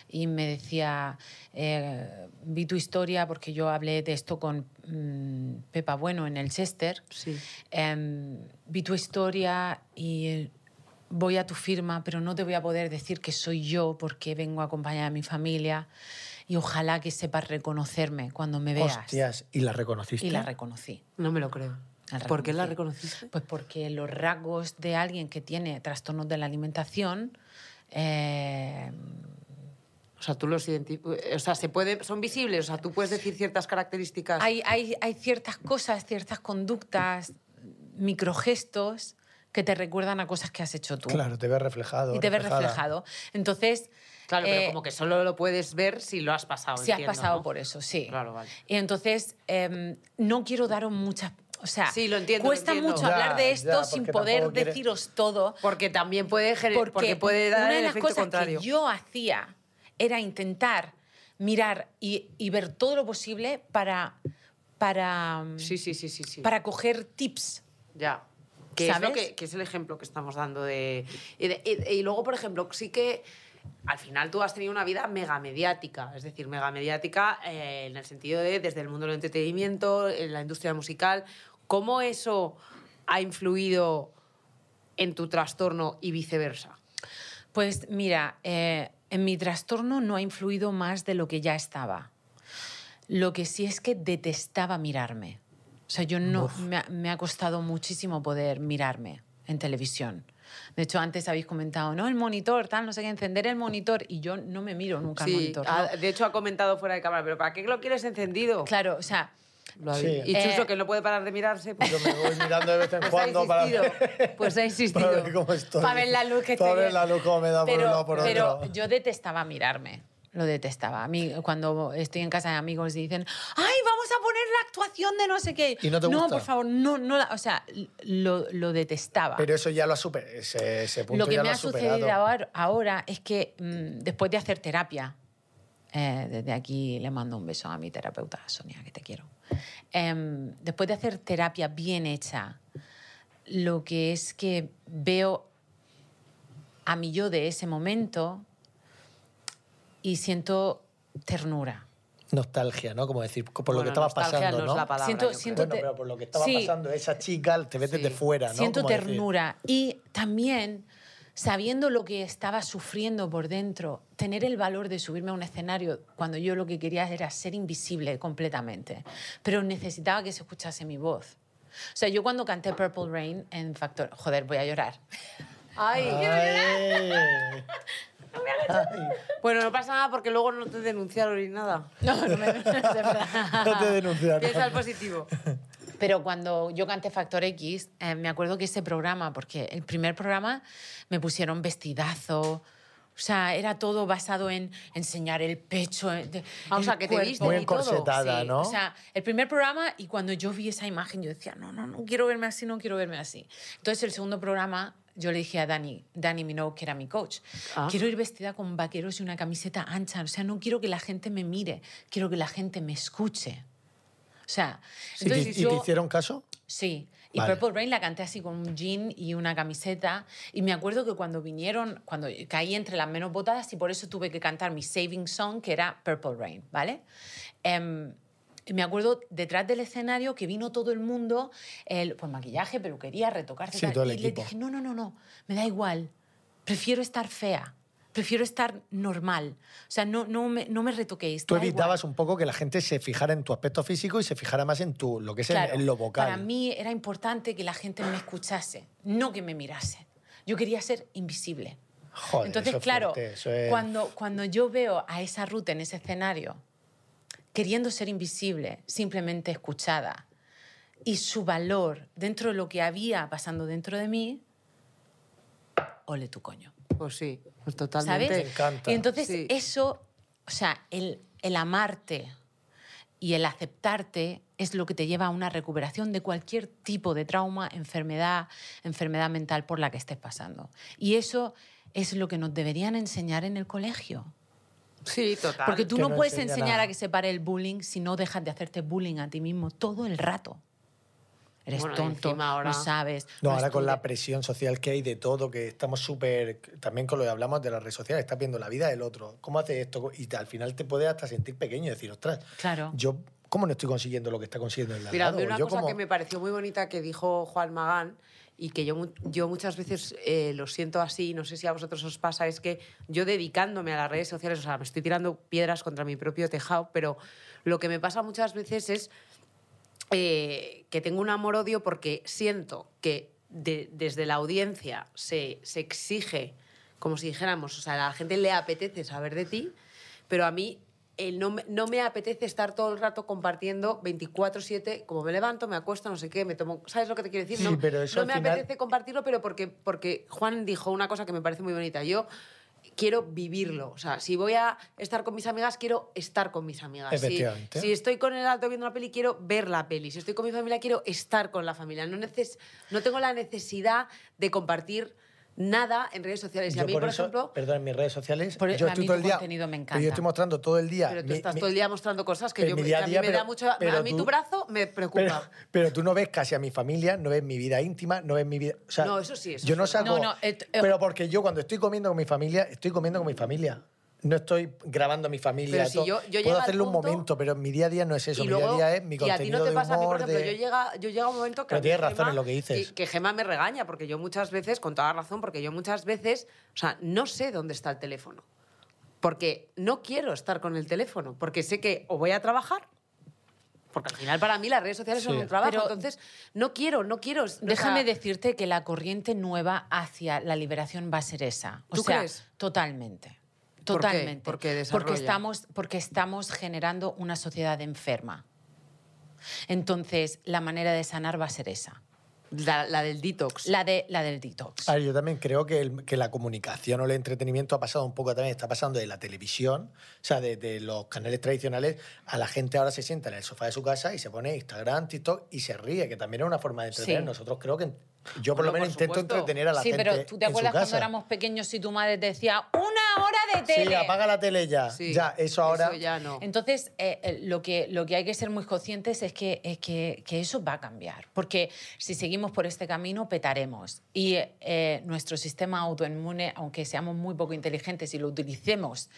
y me decía, eh, vi tu historia porque yo hablé de esto con mm, Pepa Bueno en el Chester. Sí. Em, vi tu historia y voy a tu firma, pero no te voy a poder decir que soy yo porque vengo a acompañar a mi familia y ojalá que sepas reconocerme cuando me veas. Hostias, ¿y la reconociste? Y la reconocí. No me lo creo. ¿Por qué la reconociste? Pues porque los rasgos de alguien que tiene trastornos de la alimentación eh, O sea, tú los identificas. O sea, se puede, son visibles. O sea, tú puedes decir ciertas características. hay, hay, hay ciertas cosas, ciertas conductas, microgestos que te recuerdan a cosas que has hecho tú. Claro, te ves reflejado. Y te ves reflejada. reflejado. Entonces, Claro, pero eh, como que solo lo puedes ver si lo has pasado. si has entiendo, pasado ¿no? por eso, sí. Claro, vale. Y entonces, em, no quiero daros muchas... O sea, Sí, lo entiendo, lo cuesta entiendo. mucho Ya, hablar de esto ya, sin poder tampoco quiere- deciros todo. Porque también puede, gener- Porque, porque puede dar una de el las efecto cosas contrario. que yo hacía era intentar mirar y, y ver todo lo posible para, para, Sí, sí, sí, sí. sí. para coger tips. Ya. Que es, lo ¿Sabes? que, que es el ejemplo que estamos dando de... Y, de- y- y luego, por ejemplo, sí que al final tú has tenido una vida mega mediática, es decir, mega mediática eh, en el sentido de desde el mundo del entretenimiento, en la industria musical. ¿Cómo eso ha influido en tu trastorno y viceversa? Pues mira, eh, en mi trastorno no ha influido más de lo que ya estaba. Lo que sí es que detestaba mirarme. O sea, yo no me ha, me ha costado muchísimo poder mirarme en televisión. De hecho, antes habéis comentado, no, el monitor, tal, no sé qué, encender el monitor. Y yo no me miro nunca al Sí, monitor. ¿no? ha- de hecho ha comentado fuera de cámara, pero ¿para qué lo quieres encendido? Claro, o sea, Lo ha Sí. Y Chuso, Eh, que no puede parar de mirarse. Pues, Yo me voy mirando de vez en Pues ha cuando para ver, Pues ha insistido. para ver cómo estoy. para ver la luz que Para ver la luz cómo me da por un pero, lado por pero otro. yo detestaba mirarme. Lo detestaba. A mí, cuando estoy en casa de amigos y dicen, ¡ay, vamos a poner la actuación de no sé qué! ¿Y no te gusta? por favor, no, no. O sea, lo, lo detestaba. Pero eso ya lo has superado. Ese, ese punto lo que ya me lo ha superado. sucedido ahora, ahora es que mm, después de hacer terapia, eh, desde aquí le mando un beso a mi terapeuta, Sonia, que te quiero. Em, después de hacer terapia bien hecha, lo que es que veo a mi yo de ese momento y siento ternura. Nostalgia, ¿no? Como decir, por lo Bueno, que estaba pasando, no ¿no? es la palabra, Siento- siento. Bueno, pero por lo que estaba Sí. pasando, esa chica te ves desde Sí. fuera, ¿no? Siento Como decir, ternura y también sabiendo lo que estaba sufriendo por dentro, tener el valor de subirme a un escenario cuando yo lo que quería era ser invisible completamente, pero necesitaba que se escuchase mi voz. O sea, yo cuando canté Purple Rain en Factor, joder, voy a llorar. Ay. Ay. Bueno, no pasa nada porque luego no te denunciaron ni nada. No, no me de verdad. No te denunciaron. Piensa el positivo. Pero cuando yo canté Factor X, eh, me acuerdo que ese programa, porque el primer programa me pusieron vestidazo, o sea, era todo basado en enseñar el pecho. de- Ah, o sea, que te viste Muy encorsetada, Sí, ¿no? O sea, el primer programa y cuando yo vi esa imagen yo decía, no, no, no quiero verme así, no quiero verme así. Entonces el segundo programa yo le dije a Dani, Dani Minogue, que era mi coach, Ah. quiero ir vestida con vaqueros y una camiseta ancha, o sea, no quiero que la gente me mire, quiero que la gente me escuche. O sea, Sí, entonces ¿Y yo... te hicieron caso? Sí, y Vale. Purple Rain la canté así con un jean y una camiseta. Y me acuerdo que cuando vinieron, cuando caí entre las menos votadas y por eso tuve que cantar mi saving song, que era Purple Rain, ¿vale? Y me acuerdo detrás del escenario que vino todo el mundo, el, pues maquillaje, peluquería, retocarse. Sí, tal, todo el y equipo. dije, no, no, no, no, me da igual, prefiero estar fea, prefiero estar normal. O sea, no, no, me, no me retoquéis. Tú da igual". evitabas un poco que la gente se fijara en tu aspecto físico y se fijara más en tu, lo que es Claro, en, lo vocal. Para mí era importante que la gente me escuchase, no que me mirase. Yo quería ser invisible. Joder, Entonces, eso es claro, fuerte, eso es- cuando, cuando yo veo a esa ruta en ese escenario, queriendo ser invisible, simplemente escuchada, y su valor dentro de lo que había pasando dentro de mí, ole tu coño. Pues sí, pues totalmente. ¿Sabes? Me encanta. Y entonces Sí. eso, o sea, el, el amarte y el aceptarte es lo que te lleva a una recuperación de cualquier tipo de trauma, enfermedad, enfermedad mental por la que estés pasando. Y eso es lo que nos deberían enseñar en el colegio. Sí, total. Porque tú no, no puedes enseñar a- a que se pare el bullying si no dejas de hacerte bullying a ti mismo todo el rato. Eres Bueno, tonto, ahora- no sabes. No, ahora con la presión social que hay de todo, que estamos súper. También con lo que hablamos de las redes sociales, estás viendo la vida del otro. ¿Cómo hace esto? Y al final te puedes hasta sentir pequeño y decir, ostras, Claro. yo, ¿cómo no estoy consiguiendo lo que está consiguiendo el Mira, una Yo cosa como- que me pareció muy bonita que dijo Juan Magán y que yo, yo muchas veces eh, lo siento así, no sé si a vosotros os pasa, es que yo dedicándome a las redes sociales, o sea, me estoy tirando piedras contra mi propio tejado, pero lo que me pasa muchas veces es eh, que tengo un amor-odio porque siento que de- desde la audiencia se, se exige, como si dijéramos, o sea, a la gente le apetece saber de ti, pero a mí eh, no, me, no me apetece estar todo el rato compartiendo 24-7, como me levanto, me acuesto, no sé qué, me tomo... ¿Sabes lo que te quiero decir? Sí, no pero eso no me final- apetece compartirlo, pero porque, porque Juan dijo una cosa que me parece muy bonita. Yo quiero vivirlo. O sea, si voy a estar con mis amigas, quiero estar con mis amigas. Si- Efectivamente. Si, estoy con el alto viendo una peli, quiero ver la peli. Si estoy con mi familia, quiero estar con la familia. No, neces no tengo la necesidad de compartir nada en redes sociales. Y Yo a mí, por por, eso, ejemplo... perdón, en mis redes sociales, Por- yo a estoy mí todo tu el día. contenido me pero yo encanta. estoy mostrando todo el día. Pero tú mi- estás mi- todo el día mostrando cosas que, yo, día a a mí día, me da mucho... pero a mí tú- tu brazo me preocupa. Pero, pero tú no ves casi a mi familia, no ves mi vida íntima, no ves mi vida. o sea, No, eso sí, eso Yo no saco. No, no, et- pero porque yo cuando estoy comiendo con mi familia, estoy comiendo con mi familia. No estoy grabando a mi familia. Pero si todo. yo- yo Puedo hacerlo un momento, pero mi día a día no es eso. y mi luego, día a día es mi y a ti contenido no te pasa, a mí, por humor. ejemplo, de- yo llega, yo llega un momento que... Pero tienes razón Gemma- en lo que dices. que Gema me regaña, porque yo muchas veces, con toda razón, porque yo muchas veces, o sea, no sé dónde está el teléfono. Porque no quiero estar con el teléfono, porque sé que o voy a trabajar, porque al final para mí las redes sociales son un trabajo, Pero- entonces no quiero, no quiero... o sea, Déjame decirte que la corriente nueva hacia la liberación va a ser esa. O ¿Tú sea, crees? totalmente. ¿Por qué? Totalmente. Porque estamos, porque estamos generando una sociedad enferma. Entonces, la manera de sanar va a ser esa. La, la del detox. La, de, la del detox. A ver, yo también creo que, el- que la comunicación o el entretenimiento ha pasado un poco también, está pasando de la televisión, o sea, de, de los canales tradicionales, a la gente ahora se sienta en el sofá de su casa y se pone Instagram, TikTok y se ríe, que también es una forma de entretener. Sí. Nosotros creo que, yo por lo menos por intento supuesto. entretener a la sí, gente pero ¿tú te acuerdas cuando éramos pequeños y tu madre te decía una hora de tele? Sí, apaga la tele ya. Sí, ya, eso ahora... Eso ya no. Entonces, eh, eh, lo, que, lo que hay que ser muy conscientes es, que, es que, que eso va a cambiar, porque si seguimos por este camino, petaremos. Y eh, nuestro sistema autoinmune, aunque seamos muy poco inteligentes y lo utilicemos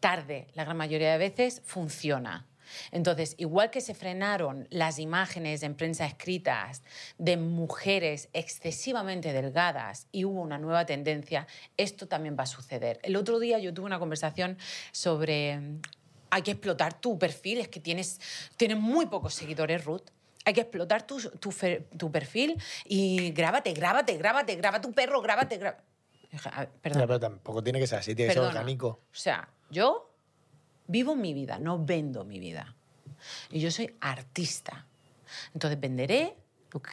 tarde, la gran mayoría de veces, funciona. Entonces, igual que se frenaron las imágenes en prensa escritas de mujeres excesivamente delgadas y hubo una nueva tendencia, esto también va a suceder. El otro día yo tuve una conversación sobre mm, hay que explotar tu perfil, es que tienes, tienes muy pocos seguidores, Ruth. Hay que explotar tu, tu, tu perfil y grábate, grábate, grábate, graba tu perro, grábate, grábate. Perdón. Ya, pero tampoco tiene que ser así, tiene que ser orgánico. O sea, yo vivo mi vida, no vendo mi vida. Y yo soy artista. Entonces venderé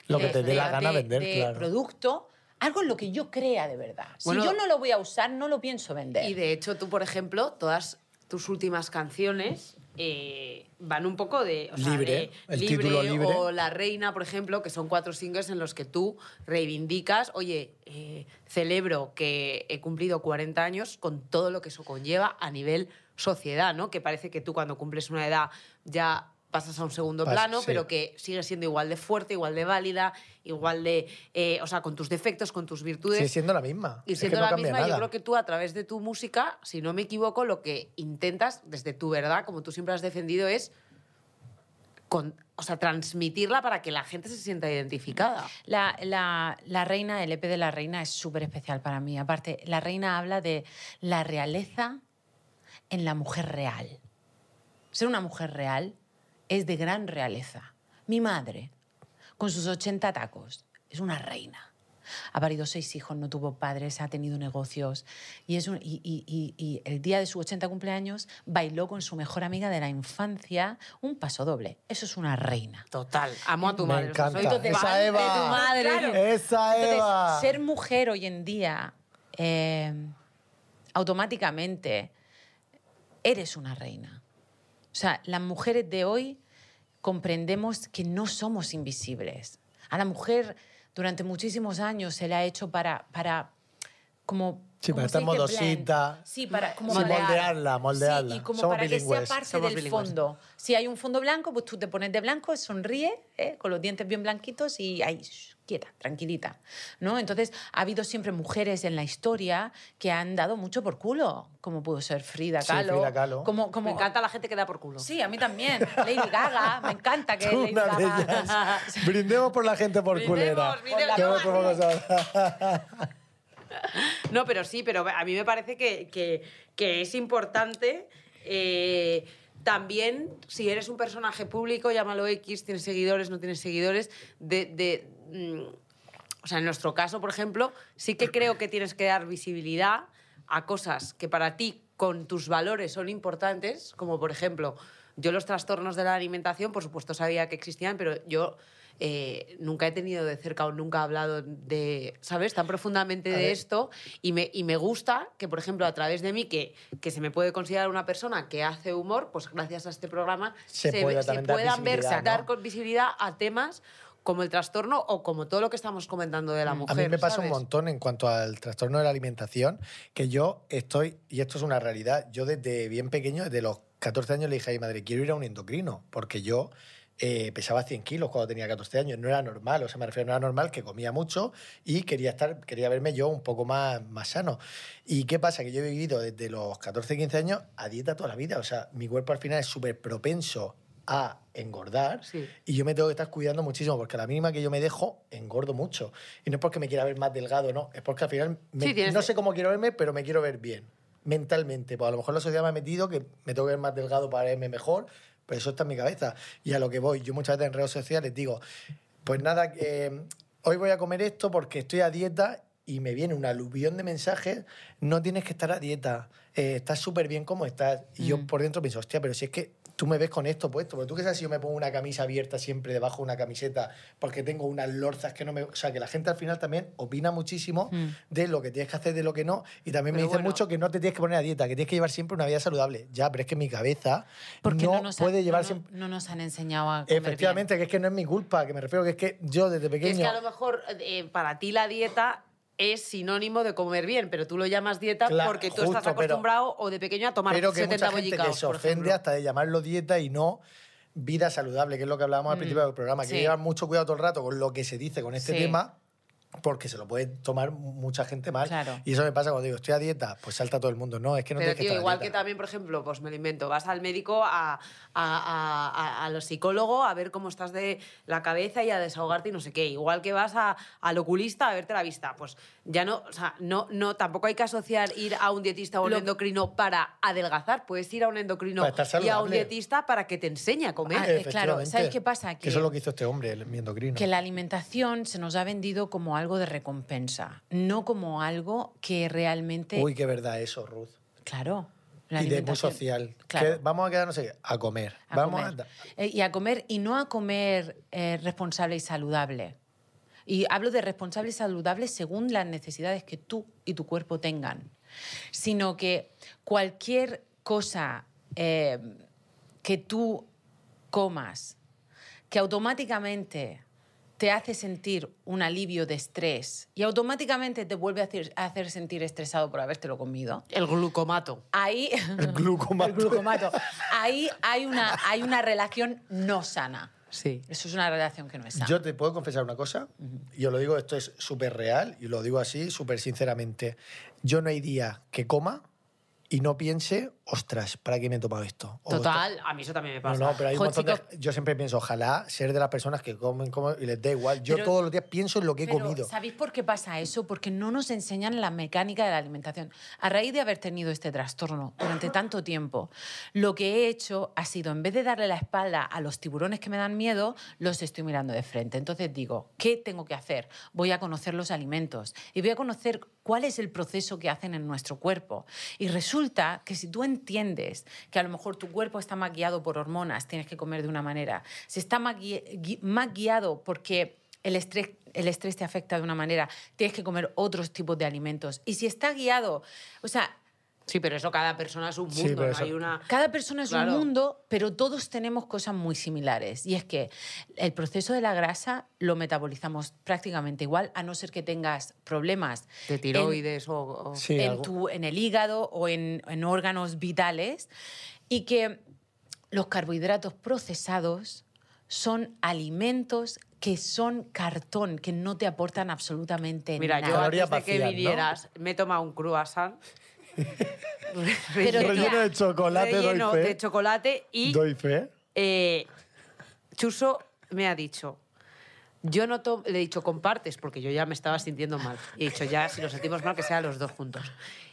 Lo que te dé la de- gana de- vender, de claro. producto, algo en lo que yo crea de verdad. Bueno, si yo no lo voy a usar, no lo pienso vender. Y de hecho, tú, por ejemplo, todas tus últimas canciones eh, van un poco de. o sea, Libre, de el título libre. O La Reina, por ejemplo, que son cuatro singles en los que tú reivindicas, oye, eh, celebro que he cumplido 40 años con todo lo que eso conlleva a nivel sociedad, ¿no? Que parece que tú cuando cumples una edad ya pasas a un segundo Pas- plano, sí. pero que sigues siendo igual de fuerte, igual de válida, igual de. eh, o sea, con tus defectos, con tus virtudes. Sigue siendo la misma. Y Es siendo que no la misma, yo creo que tú a través de tu música, si no me equivoco, lo que intentas desde tu verdad, como tú siempre has defendido, es con, o sea, transmitirla para que la gente se sienta identificada. La, la- la reina, el EP de la reina es súper especial para mí. Aparte, la reina habla de la realeza en la mujer real. Ser una mujer real es de gran realeza. Mi madre, con sus 80 tacos, es una reina. Ha parido seis hijos, no tuvo padres, ha tenido negocios. Y, es un- y, y- y- y el día de su 80 cumpleaños bailó con su mejor amiga de la infancia un paso doble. Eso es una reina. Total. Amo a tu Me madre. soy encanta. fan Esa de Eva. tu madre. Claro. Esa Entonces, Eva. ser mujer hoy en día, eh, automáticamente, eres una reina. O sea, las mujeres de hoy comprendemos que no somos invisibles. A la mujer durante muchísimos años se le ha hecho para, para como... Sí, ¿cómo para estar modosita. Sí, para como Sí, moldear. moldearla, moldearla. Sí, y como Somos para que bilingües. sea parte Somos del bilingües. fondo. Si hay un fondo blanco, pues tú te pones de blanco, sonríe, ¿eh? con los dientes bien blanquitos y ahí, shh, quieta, tranquilita. ¿no? Entonces, ha habido siempre mujeres en la historia que han dado mucho por culo, como pudo ser Frida Sí, Kahlo. Frida Kahlo. Como, como, Me encanta la gente que da por culo. Sí, a mí también. Lady Gaga, me encanta que Lady Gaga... Brindemos por la gente por Brindemos, culera. brindemos. Que cosas. No, pero sí, pero a mí me parece que, que- es importante eh, también, si eres un personaje público, llámalo X, tienes seguidores, no tienes seguidores, mm, o sea, en nuestro caso, por ejemplo, sí que creo que tienes que dar visibilidad a cosas que para ti, con tus valores, son importantes, como por ejemplo, yo los trastornos de la alimentación, por supuesto sabía que existían, pero yo eh, nunca he tenido de cerca o nunca he hablado de, ¿sabes?, tan profundamente A de ver. esto y me, y me gusta que, por ejemplo, a través de mí, que, que se me puede considerar una persona que hace humor, pues gracias a este programa Se se, pueda se dar puedan ver, dar ¿no? con visibilidad a temas como el trastorno o como todo lo que estamos comentando de la A mujer. mí me pasa ¿sabes? un montón en cuanto al trastorno de la alimentación, que yo estoy, y esto es una realidad, yo desde bien pequeño, desde los 14 años le dije a mi madre, quiero ir a un endocrino, porque yo eh, pesaba 100 kilos cuando tenía 14 años, no era normal, o sea, me refiero, no era normal, que comía mucho y quería, estar, quería verme yo un poco más, más sano. ¿Y qué pasa? Que yo he vivido desde los 14, 15 años a dieta toda la vida, o sea, mi cuerpo al final es súper propenso a engordar Sí. y yo me tengo que estar cuidando muchísimo porque a la mínima que yo me dejo, engordo mucho. Y no es porque me quiera ver más delgado, no. Es porque al final me- Sí, no sé cómo quiero verme, pero me quiero ver bien. Mentalmente. Pues a lo mejor la sociedad me ha metido que me tengo que ver más delgado para verme mejor, pero eso está en mi cabeza. Y a lo que voy, yo muchas veces en redes sociales digo, pues nada, eh, hoy voy a comer esto porque estoy a dieta y me viene un aluvión de mensajes, no tienes que estar a dieta, eh, estás súper bien como estás. Y yo por dentro pienso, hostia, pero si es que tú me ves con esto puesto, porque tú qué sabes si yo me pongo una camisa abierta siempre debajo de una camiseta porque tengo unas lorzas que no me... O sea, que la gente al final también opina muchísimo de lo que tienes que hacer, de lo que no, y también me Pero dicen bueno. mucho que no te tienes que poner a dieta, que tienes que llevar siempre una vida saludable. Ya, pero es que mi cabeza Porque no, no, nos, puede han, llevar no, siempre... no nos han enseñado a comer Efectivamente, que es que no es mi culpa, que me refiero que es que yo desde Que pequeño... es que a lo mejor eh, para ti la dieta es sinónimo de comer bien, pero tú lo llamas dieta Claro, porque tú justo, estás pero- acostumbrado o de pequeño a tomar pero que hay 70 mucha gente que se ofende hasta de llamarlo dieta y no vida saludable, que es lo que hablábamos al principio del programa, que sí. llevar mucho cuidado todo el rato con lo que se dice con este Sí. tema, porque se lo puede tomar mucha gente mal. Claro. Y eso me pasa cuando digo, estoy a dieta, pues salta todo el mundo. No, es que no Pero, tienes que a igual que también, por ejemplo, pues me lo invento, vas al médico, a, a, a, a- a los psicólogos, a ver cómo estás de la cabeza y a desahogarte y no sé qué. Igual que vas al oculista a verte la vista. Pues ya no, o sea, no, no, tampoco hay que asociar ir a un dietista o un Lo- endocrino para adelgazar. Puedes ir a un endocrino y a un dietista para que te enseñe a comer. Ah, eh, claro. ¿sabes qué pasa? Que Que- eso es lo que hizo este hombre, el, mi endocrino. Que la alimentación se nos ha vendido como algo de recompensa, no como algo que realmente... Uy, qué verdad eso, Ruth. Claro. la Y de muy alimentación- social. Claro. Que vamos a quedarnos aquí, a comer. a vamos comer. a... Eh, y a comer, y no a comer eh, responsable y saludable. Y hablo de responsable y saludable según las necesidades que tú y tu cuerpo tengan. Sino que cualquier cosa eh, que tú comas que automáticamente te hace sentir un alivio de estrés y automáticamente te vuelve a hacer, a hacer sentir estresado por habértelo comido, El glucomato. ahí... El glucomato. El glucomato. Ahí hay una, hay una relación no sana. Sí. Eso es una relación que no es sana. Yo te puedo confesar una cosa, y os lo digo, esto es súper real, y lo digo así, súper sinceramente. Yo no hay día que coma y no piense, ostras, ¿para qué me he tomado esto? O Total, a mí eso también me No, pasa. no, pero hay un montón de-. Yo siempre pienso, ojalá ser de las personas que comen, comen y les da igual. Yo Pero- todos los días pienso en lo que he Pero, comido. ¿Sabéis por qué pasa eso? Porque no nos enseñan la mecánica de la alimentación. A raíz de haber tenido este trastorno durante tanto tiempo, lo que he hecho ha sido, en vez de darle la espalda a los tiburones que me dan miedo, los estoy mirando de frente. Entonces digo, ¿qué tengo que hacer? Voy a conocer los alimentos y voy a conocer cuál es el proceso que hacen en nuestro cuerpo. Y resulta que si tú entiendes que a lo mejor tu cuerpo está más guiado por hormonas, tienes que comer de una manera, si está más, gui- gui- más guiado porque el estrés, el estrés te afecta de una manera, tienes que comer otros tipos de alimentos. Y si está guiado, o sea, Sí, pero eso cada persona es un mundo, pero no eso- hay una... cada persona es Claro. un mundo, pero todos tenemos cosas muy similares. Y es que el proceso de la grasa lo metabolizamos prácticamente igual, a no ser que tengas problemas De en- tiroides o... o- Sí, en, algo- tu- en el hígado o en, en órganos vitales y que los carbohidratos procesados son alimentos que son cartón, que no te aportan absolutamente Mira, nada. yo Calorías antes de que vinieras me he tomado un croissant. Pero Relleno de chocolate, relleno doy fe. de chocolate y Doy fe. eh, Chuso me ha dicho, yo no to- le he dicho compartes porque yo ya me estaba sintiendo mal. Y he dicho ya si nos sentimos mal que sean los dos juntos.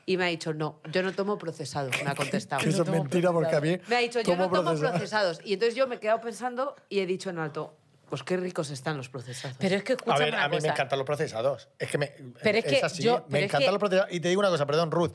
y me ha dicho, no, yo no tomo procesados, me ha contestado. Que eso es mentira porque a mí. Me ha dicho, yo no tomo procesado. procesados. Y entonces yo me he quedado pensando y he dicho en alto, pues qué ricos están los procesados. Pero es que A escúchame ver, una a mí cosa. me encantan los procesados. Es que me. Pero es que así, yo- me es encantan que- los procesados. Y te digo una cosa, perdón, Ruth.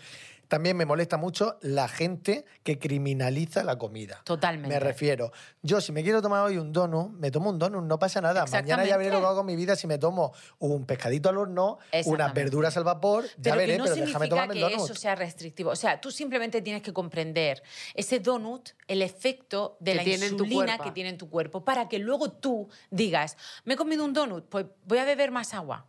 También me molesta mucho la gente que criminaliza la comida. Totalmente. Me refiero. Yo, si me quiero tomar hoy un donut, me tomo un donut, no pasa nada. Mañana ya veré lo que hago con mi vida si me tomo un pescadito al horno, unas verduras al vapor, ya pero veré, que no pero déjame significa tomarme que el donut. eso sea restrictivo. O sea, tú simplemente tienes que comprender ese donut, el efecto de Que la insulina que tiene en tu cuerpo, para que luego tú digas, me he comido un donut, pues voy a beber más agua.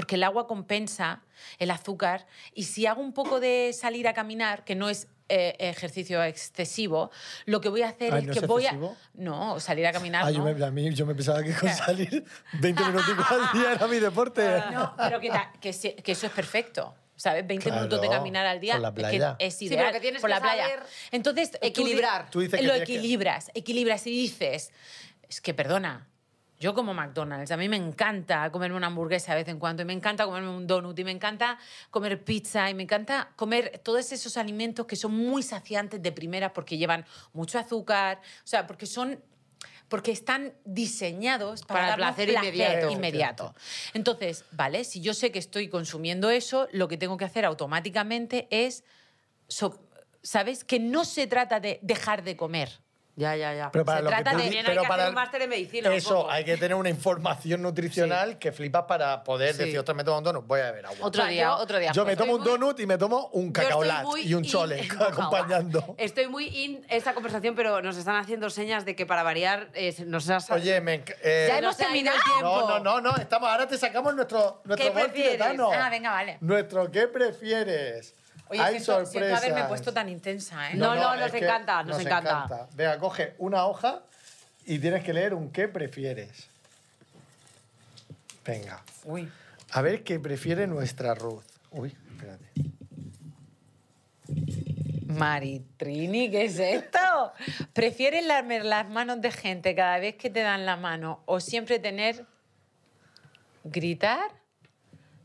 Porque el agua compensa el azúcar y si hago un poco de salir a caminar, que no es eh, ejercicio excesivo, lo que voy a hacer Ay, es ¿no que es voy excesivo? a... No, salir a caminar Ay, yo, no. me, a mí, yo me pensaba que con salir 20 minutos al día era mi deporte. No, pero que, que, que eso es perfecto. ¿Sabes? 20 Claro, minutos de caminar al día por la es que playa. es Sí, ideal. pero que tienes por que la playa. saber Entonces, tú equilibrar. Tú dices que lo equilibras, equilibras y dices, es que perdona, yo como McDonald's, a mí me encanta comerme una hamburguesa de vez en cuando, y me encanta comerme un donut, y me encanta comer pizza, y me encanta comer todos esos alimentos que son muy saciantes de primera porque llevan mucho azúcar, o sea, porque son porque están diseñados para, Para el placer inmediato. inmediato. Entonces, vale, si yo sé que estoy consumiendo eso, lo que tengo que hacer automáticamente es, so- ¿sabes? Que no se trata de dejar de comer. Ya, ya, ya. Pero para Se lo que trata tú de- También hay pero que para hacer un máster en medicina, Eso, hay que tener una información nutricional que flipas para poder Sí. decir, ostras, me tomo un donut, voy a beber agua. Otro día, otro día. Yo me tomo un muy- donut y me tomo un Yo cacao estoy lat muy y un in- chole acompañando. Estoy muy in esta conversación, pero nos están haciendo señas de que para variar eh, nos has... Oye, me eh, Ya hemos terminado terminado. el tiempo. No, no, no, no, estamos, ahora te sacamos nuestro, nuestro ¿Qué gol prefieres? tibetano. Ah, venga, vale. Nuestro ¿qué prefieres? Oye, Hay siento, siento sorpresas. haberme puesto tan intensa, ¿eh? No, no, nos encanta, nos encanta. Venga, coge una hoja y tienes que leer un qué prefieres. Venga. Uy. A ver qué prefiere nuestra Ruth. Uy, espérate. Maritrini, ¿qué es esto? ¿Prefieres lamer las manos de gente cada vez que te dan la mano o siempre tener... gritar?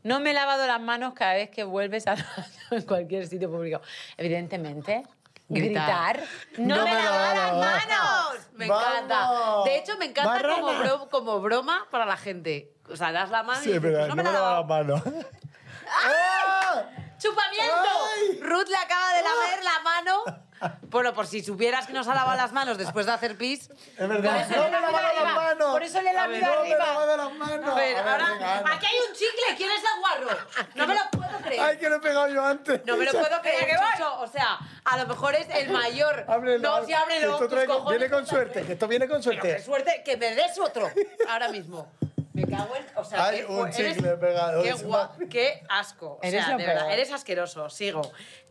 No me he lavado las manos cada vez que vuelves a en cualquier sitio público. Evidentemente, Gritar. gritar. ¡No, me lavado las manos! Me ¡Vamos! encanta. De hecho, me encanta como, bro- como broma para la gente. O sea, das la mano Sí, y dices, "Pues no me lavado". las manos. ¡Ah! ¡Chupamiento! ¡Ay! Ruth le acaba de lamer la mano. Bueno, por si supieras que nos ha lavado las manos después de hacer pis. Es verdad, no me he lavado las manos. Por eso le he lavado ver, no me he arriba. lavado las manos. A ver, ahora, aquí hay un chicle. ¿Quién es el guarro? No me lo puedo creer. Ay, que lo he pegado yo antes. No me lo puedo creer, Chucho. O sea, a lo mejor es el mayor. Ábrelo. No, sí, ábrelo. Esto trae- viene con suerte, que esto viene con Pero suerte. suerte que me des otro ahora mismo. Me cago en. O sea, Ay, qué- un eres- chicle pegado, Qué, qué asco. O Eres sea, de verdad, eres asqueroso. Sigo.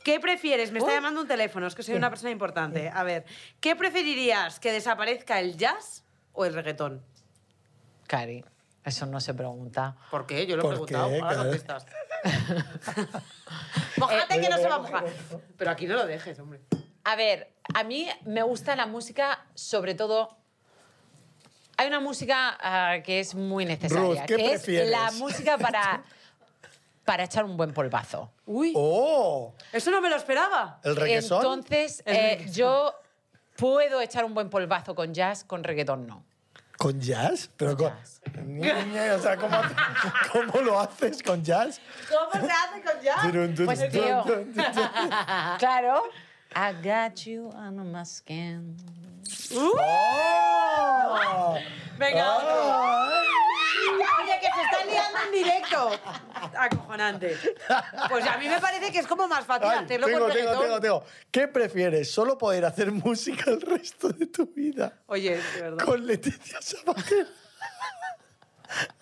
¿Qué prefieres? Me está llamando un teléfono, es que soy una persona importante. A ver, ¿qué preferirías? ¿Que desaparezca el jazz o el reggaetón? Cari, eso no se pregunta. ¿Por qué? Yo lo he ¿Por preguntado. qué? Ahora contestas. Mojate que no se va a mojar. Pero aquí no lo dejes, hombre. A ver, a mí me gusta la música, sobre todo. Hay una música ah, que es muy necesaria, Ruth, ¿qué que prefieres? es la música para, para echar un buen polvazo. Uy, ¡Oh! eso no me lo esperaba. ¿El reggaetón? Entonces, El eh, reggaetón. yo puedo echar un buen polvazo con jazz, con reggaetón no. ¿Con jazz? Pero con... jazz. Niña, o sea, ¿cómo, ¿cómo lo haces con jazz? ¿Cómo se hace con jazz? Pues, tío. Claro. I got you under my skin. ¡Oh! Venga, otro. ¡Ay! Oye, que se están liando en directo. Acojonante. Pues a mí me parece que es como más fácil Ay, hacerlo tengo, con tengo, reggaetón. tengo, tengo. ¿Qué prefieres? ¿Solo poder hacer música el resto de tu vida Oye, de verdad. con Leticia Sabater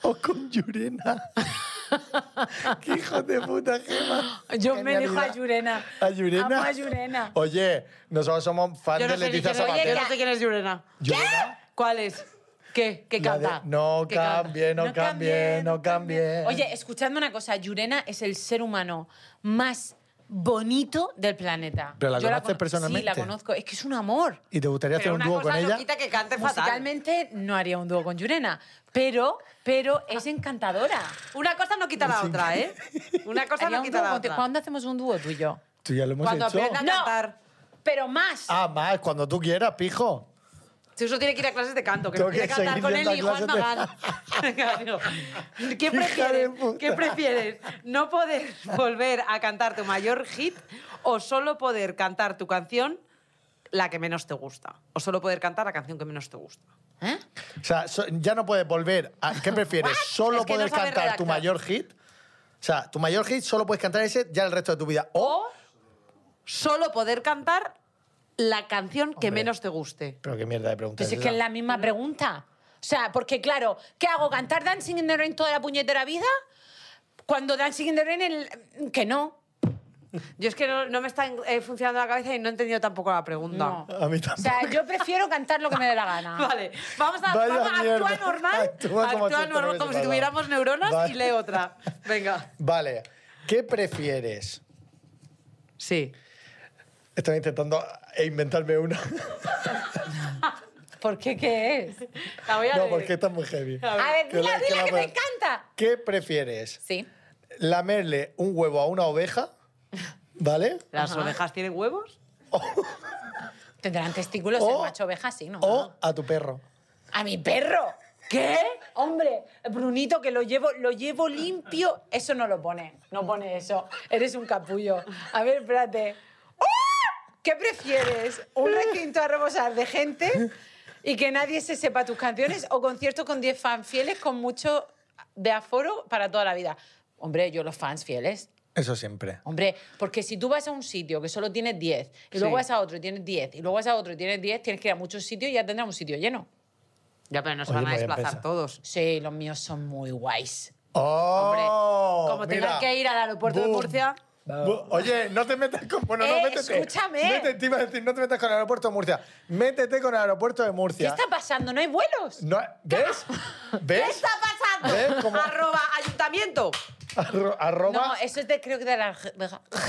o con Yurena? ¡Qué hijo de puta, Gema! Yo me elijo a. Yurena. ¿A Yurena? Amo a Yurena. Oye, nosotros somos fans Yo no, de sé Leticia quién es, Sabater. yo no sé quién es Yurena. ¿Yurena? ¿Cuál es? ¿Qué? ¿Qué La de, canta? no ¿Qué canta? cambie, no, cambie, no cambie. Oye, escuchadme una cosa. Yurena es el ser humano más bonito del planeta. ¿Pero la Yo conoces cono- personalmente? Sí, la conozco. Es que es un amor. ¿Y te gustaría hacer Pero un una dúo cosa con no ella? quita que cante fatal. Musicalmente no haría un dúo con Yurena, pero, pero es encantadora. Una cosa no quita la otra, ¿eh? Una cosa Haría no un quita dúo la contigo. otra. ¿Cuándo hacemos un dúo tú y yo? Tú ya lo hemos Cuando hecho. aprendan a No. cantar. Pero más. Ah, más, cuando tú quieras, pijo. Si uso tiene que ir a clases de canto, que Tengo no quiere que cantar seguir con él yendo a ni Juan clases de- Magán. Venga, digo, ¿Qué Hija de prefieres? puta. ¿Qué prefieres? ¿No poder volver a cantar tu mayor hit o solo poder cantar tu canción la que menos te gusta? O solo poder cantar la canción que menos te gusta. ¿Eh? O sea, so- ya no puedes volver. A, ¿Qué prefieres? ¿Solo Es que poder cantar tu mayor hit? O sea, tu mayor hit solo puedes cantar ese ya el resto de tu vida. O. O solo poder cantar la canción que Hombre. menos te guste. Pero qué mierda de pregunta. Pues es es que es la misma pregunta. O sea, porque claro, ¿qué hago? ¿Cantar Dancing in the Rain toda la puñetera vida? Cuando Dancing in the Rain, el... que no. Yo es que no, no me está eh, funcionando la cabeza y no he entendido tampoco la pregunta. No. A mí O tampoco. sea, yo prefiero cantar lo que me dé la gana. Vale, vamos a, Vaya vamos a actuar normal. Actúa como Actúa normal, como si tuviéramos neuronas Vale. y lee otra. Venga. Vale. ¿Qué prefieres? Sí. Estoy intentando inventarme una. ¿Por qué qué es? La voy a No, leer. porque esta es muy heavy. A ver, dila, la- que dila la que puedo- me encanta. ¿Qué prefieres? Sí. ¿Lamerle un huevo a una oveja? ¿Vale? ¿Las ovejas tienen huevos? Tendrán testículos O- el macho oveja, sí, ¿no? ¿O a tu perro? ¡A mi perro! ¿Qué? Hombre, Brunito, que lo llevo, lo llevo limpio. Eso no lo pone. No pone eso. Eres un capullo. A ver, espérate. ¡Oh! ¿Qué prefieres? ¿Un requinto a rebosar de gente y que nadie se sepa tus canciones o conciertos con 10 fans fieles con mucho de aforo para toda la vida? Hombre, yo los fans fieles. Eso siempre. Hombre, porque si tú vas a un sitio que solo tienes 10 y luego Sí. vas a otro y tienes 10 y luego vas a otro y tienes 10, tienes que ir a muchos sitios y ya tendrás un sitio lleno. Ya, pero no se Oye, van a desplazar todos. Sí, los míos son muy guays. ¡Oh! Como tengan mira. que ir al aeropuerto de Boom. Murcia. Bu- Oye, no te metas con. Bueno, no, Eh, métete. escúchame. Métete, te iba a decir, no te metas con el aeropuerto de Murcia. Métete con el aeropuerto de ¿Qué Murcia. está pasando? ¿No hay vuelos? No, ¿Ves? ¿Ves? ¿Qué está pasando? ¿Ves? Como- Arroba ayuntamiento. Arro- arroba. No, eso es de, creo que de la...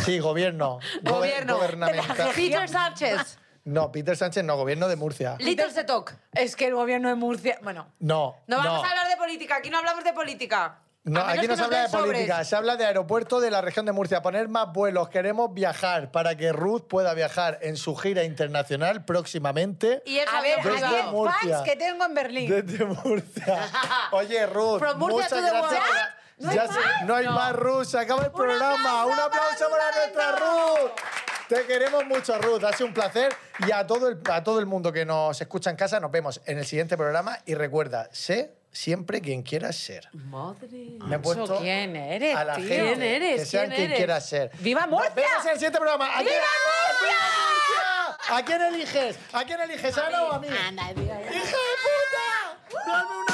Sí, gobierno. Gobierno. Gubernamental. Peter Sánchez. No, Peter Sánchez no, gobierno de Murcia. Little Talk. Es que el gobierno de Murcia... Bueno, No. No vamos a hablar de política. Aquí no hablamos de política. No, aquí no se habla de sobres. política, se habla de aeropuerto de la región de Murcia. Poner más vuelos, queremos viajar para que Ruth pueda viajar en su gira internacional próximamente. Y es a ver, Desde a privado. 10 Murcia. fans que tengo en Berlín. Desde Murcia. Oye, Ruth, From Murcia muchas to the gracias. ¿No hay Ya más? se- no hay No. más, Ruth. Se acaba el programa. Un aplauso para nuestra Ruth. Te queremos mucho, Ruth. Ha sido un placer. Y a todo, el, a todo el mundo que nos escucha en casa, nos vemos en el siguiente programa. Y recuerda, sé siempre quien quieras ser. Madre. Me he puesto ¿quién eres, a la tío? gente ¿Quién eres? que sean ¿Quién quien eres? quiera ser. ¡Viva Murcia! Nos vemos en el siguiente programa. ¿A quién, ¡Viva Murcia! ¿A quién eliges? ¿A quién eliges? ¿A Ana o a mí? ¡Hija de puta! ¡Dame un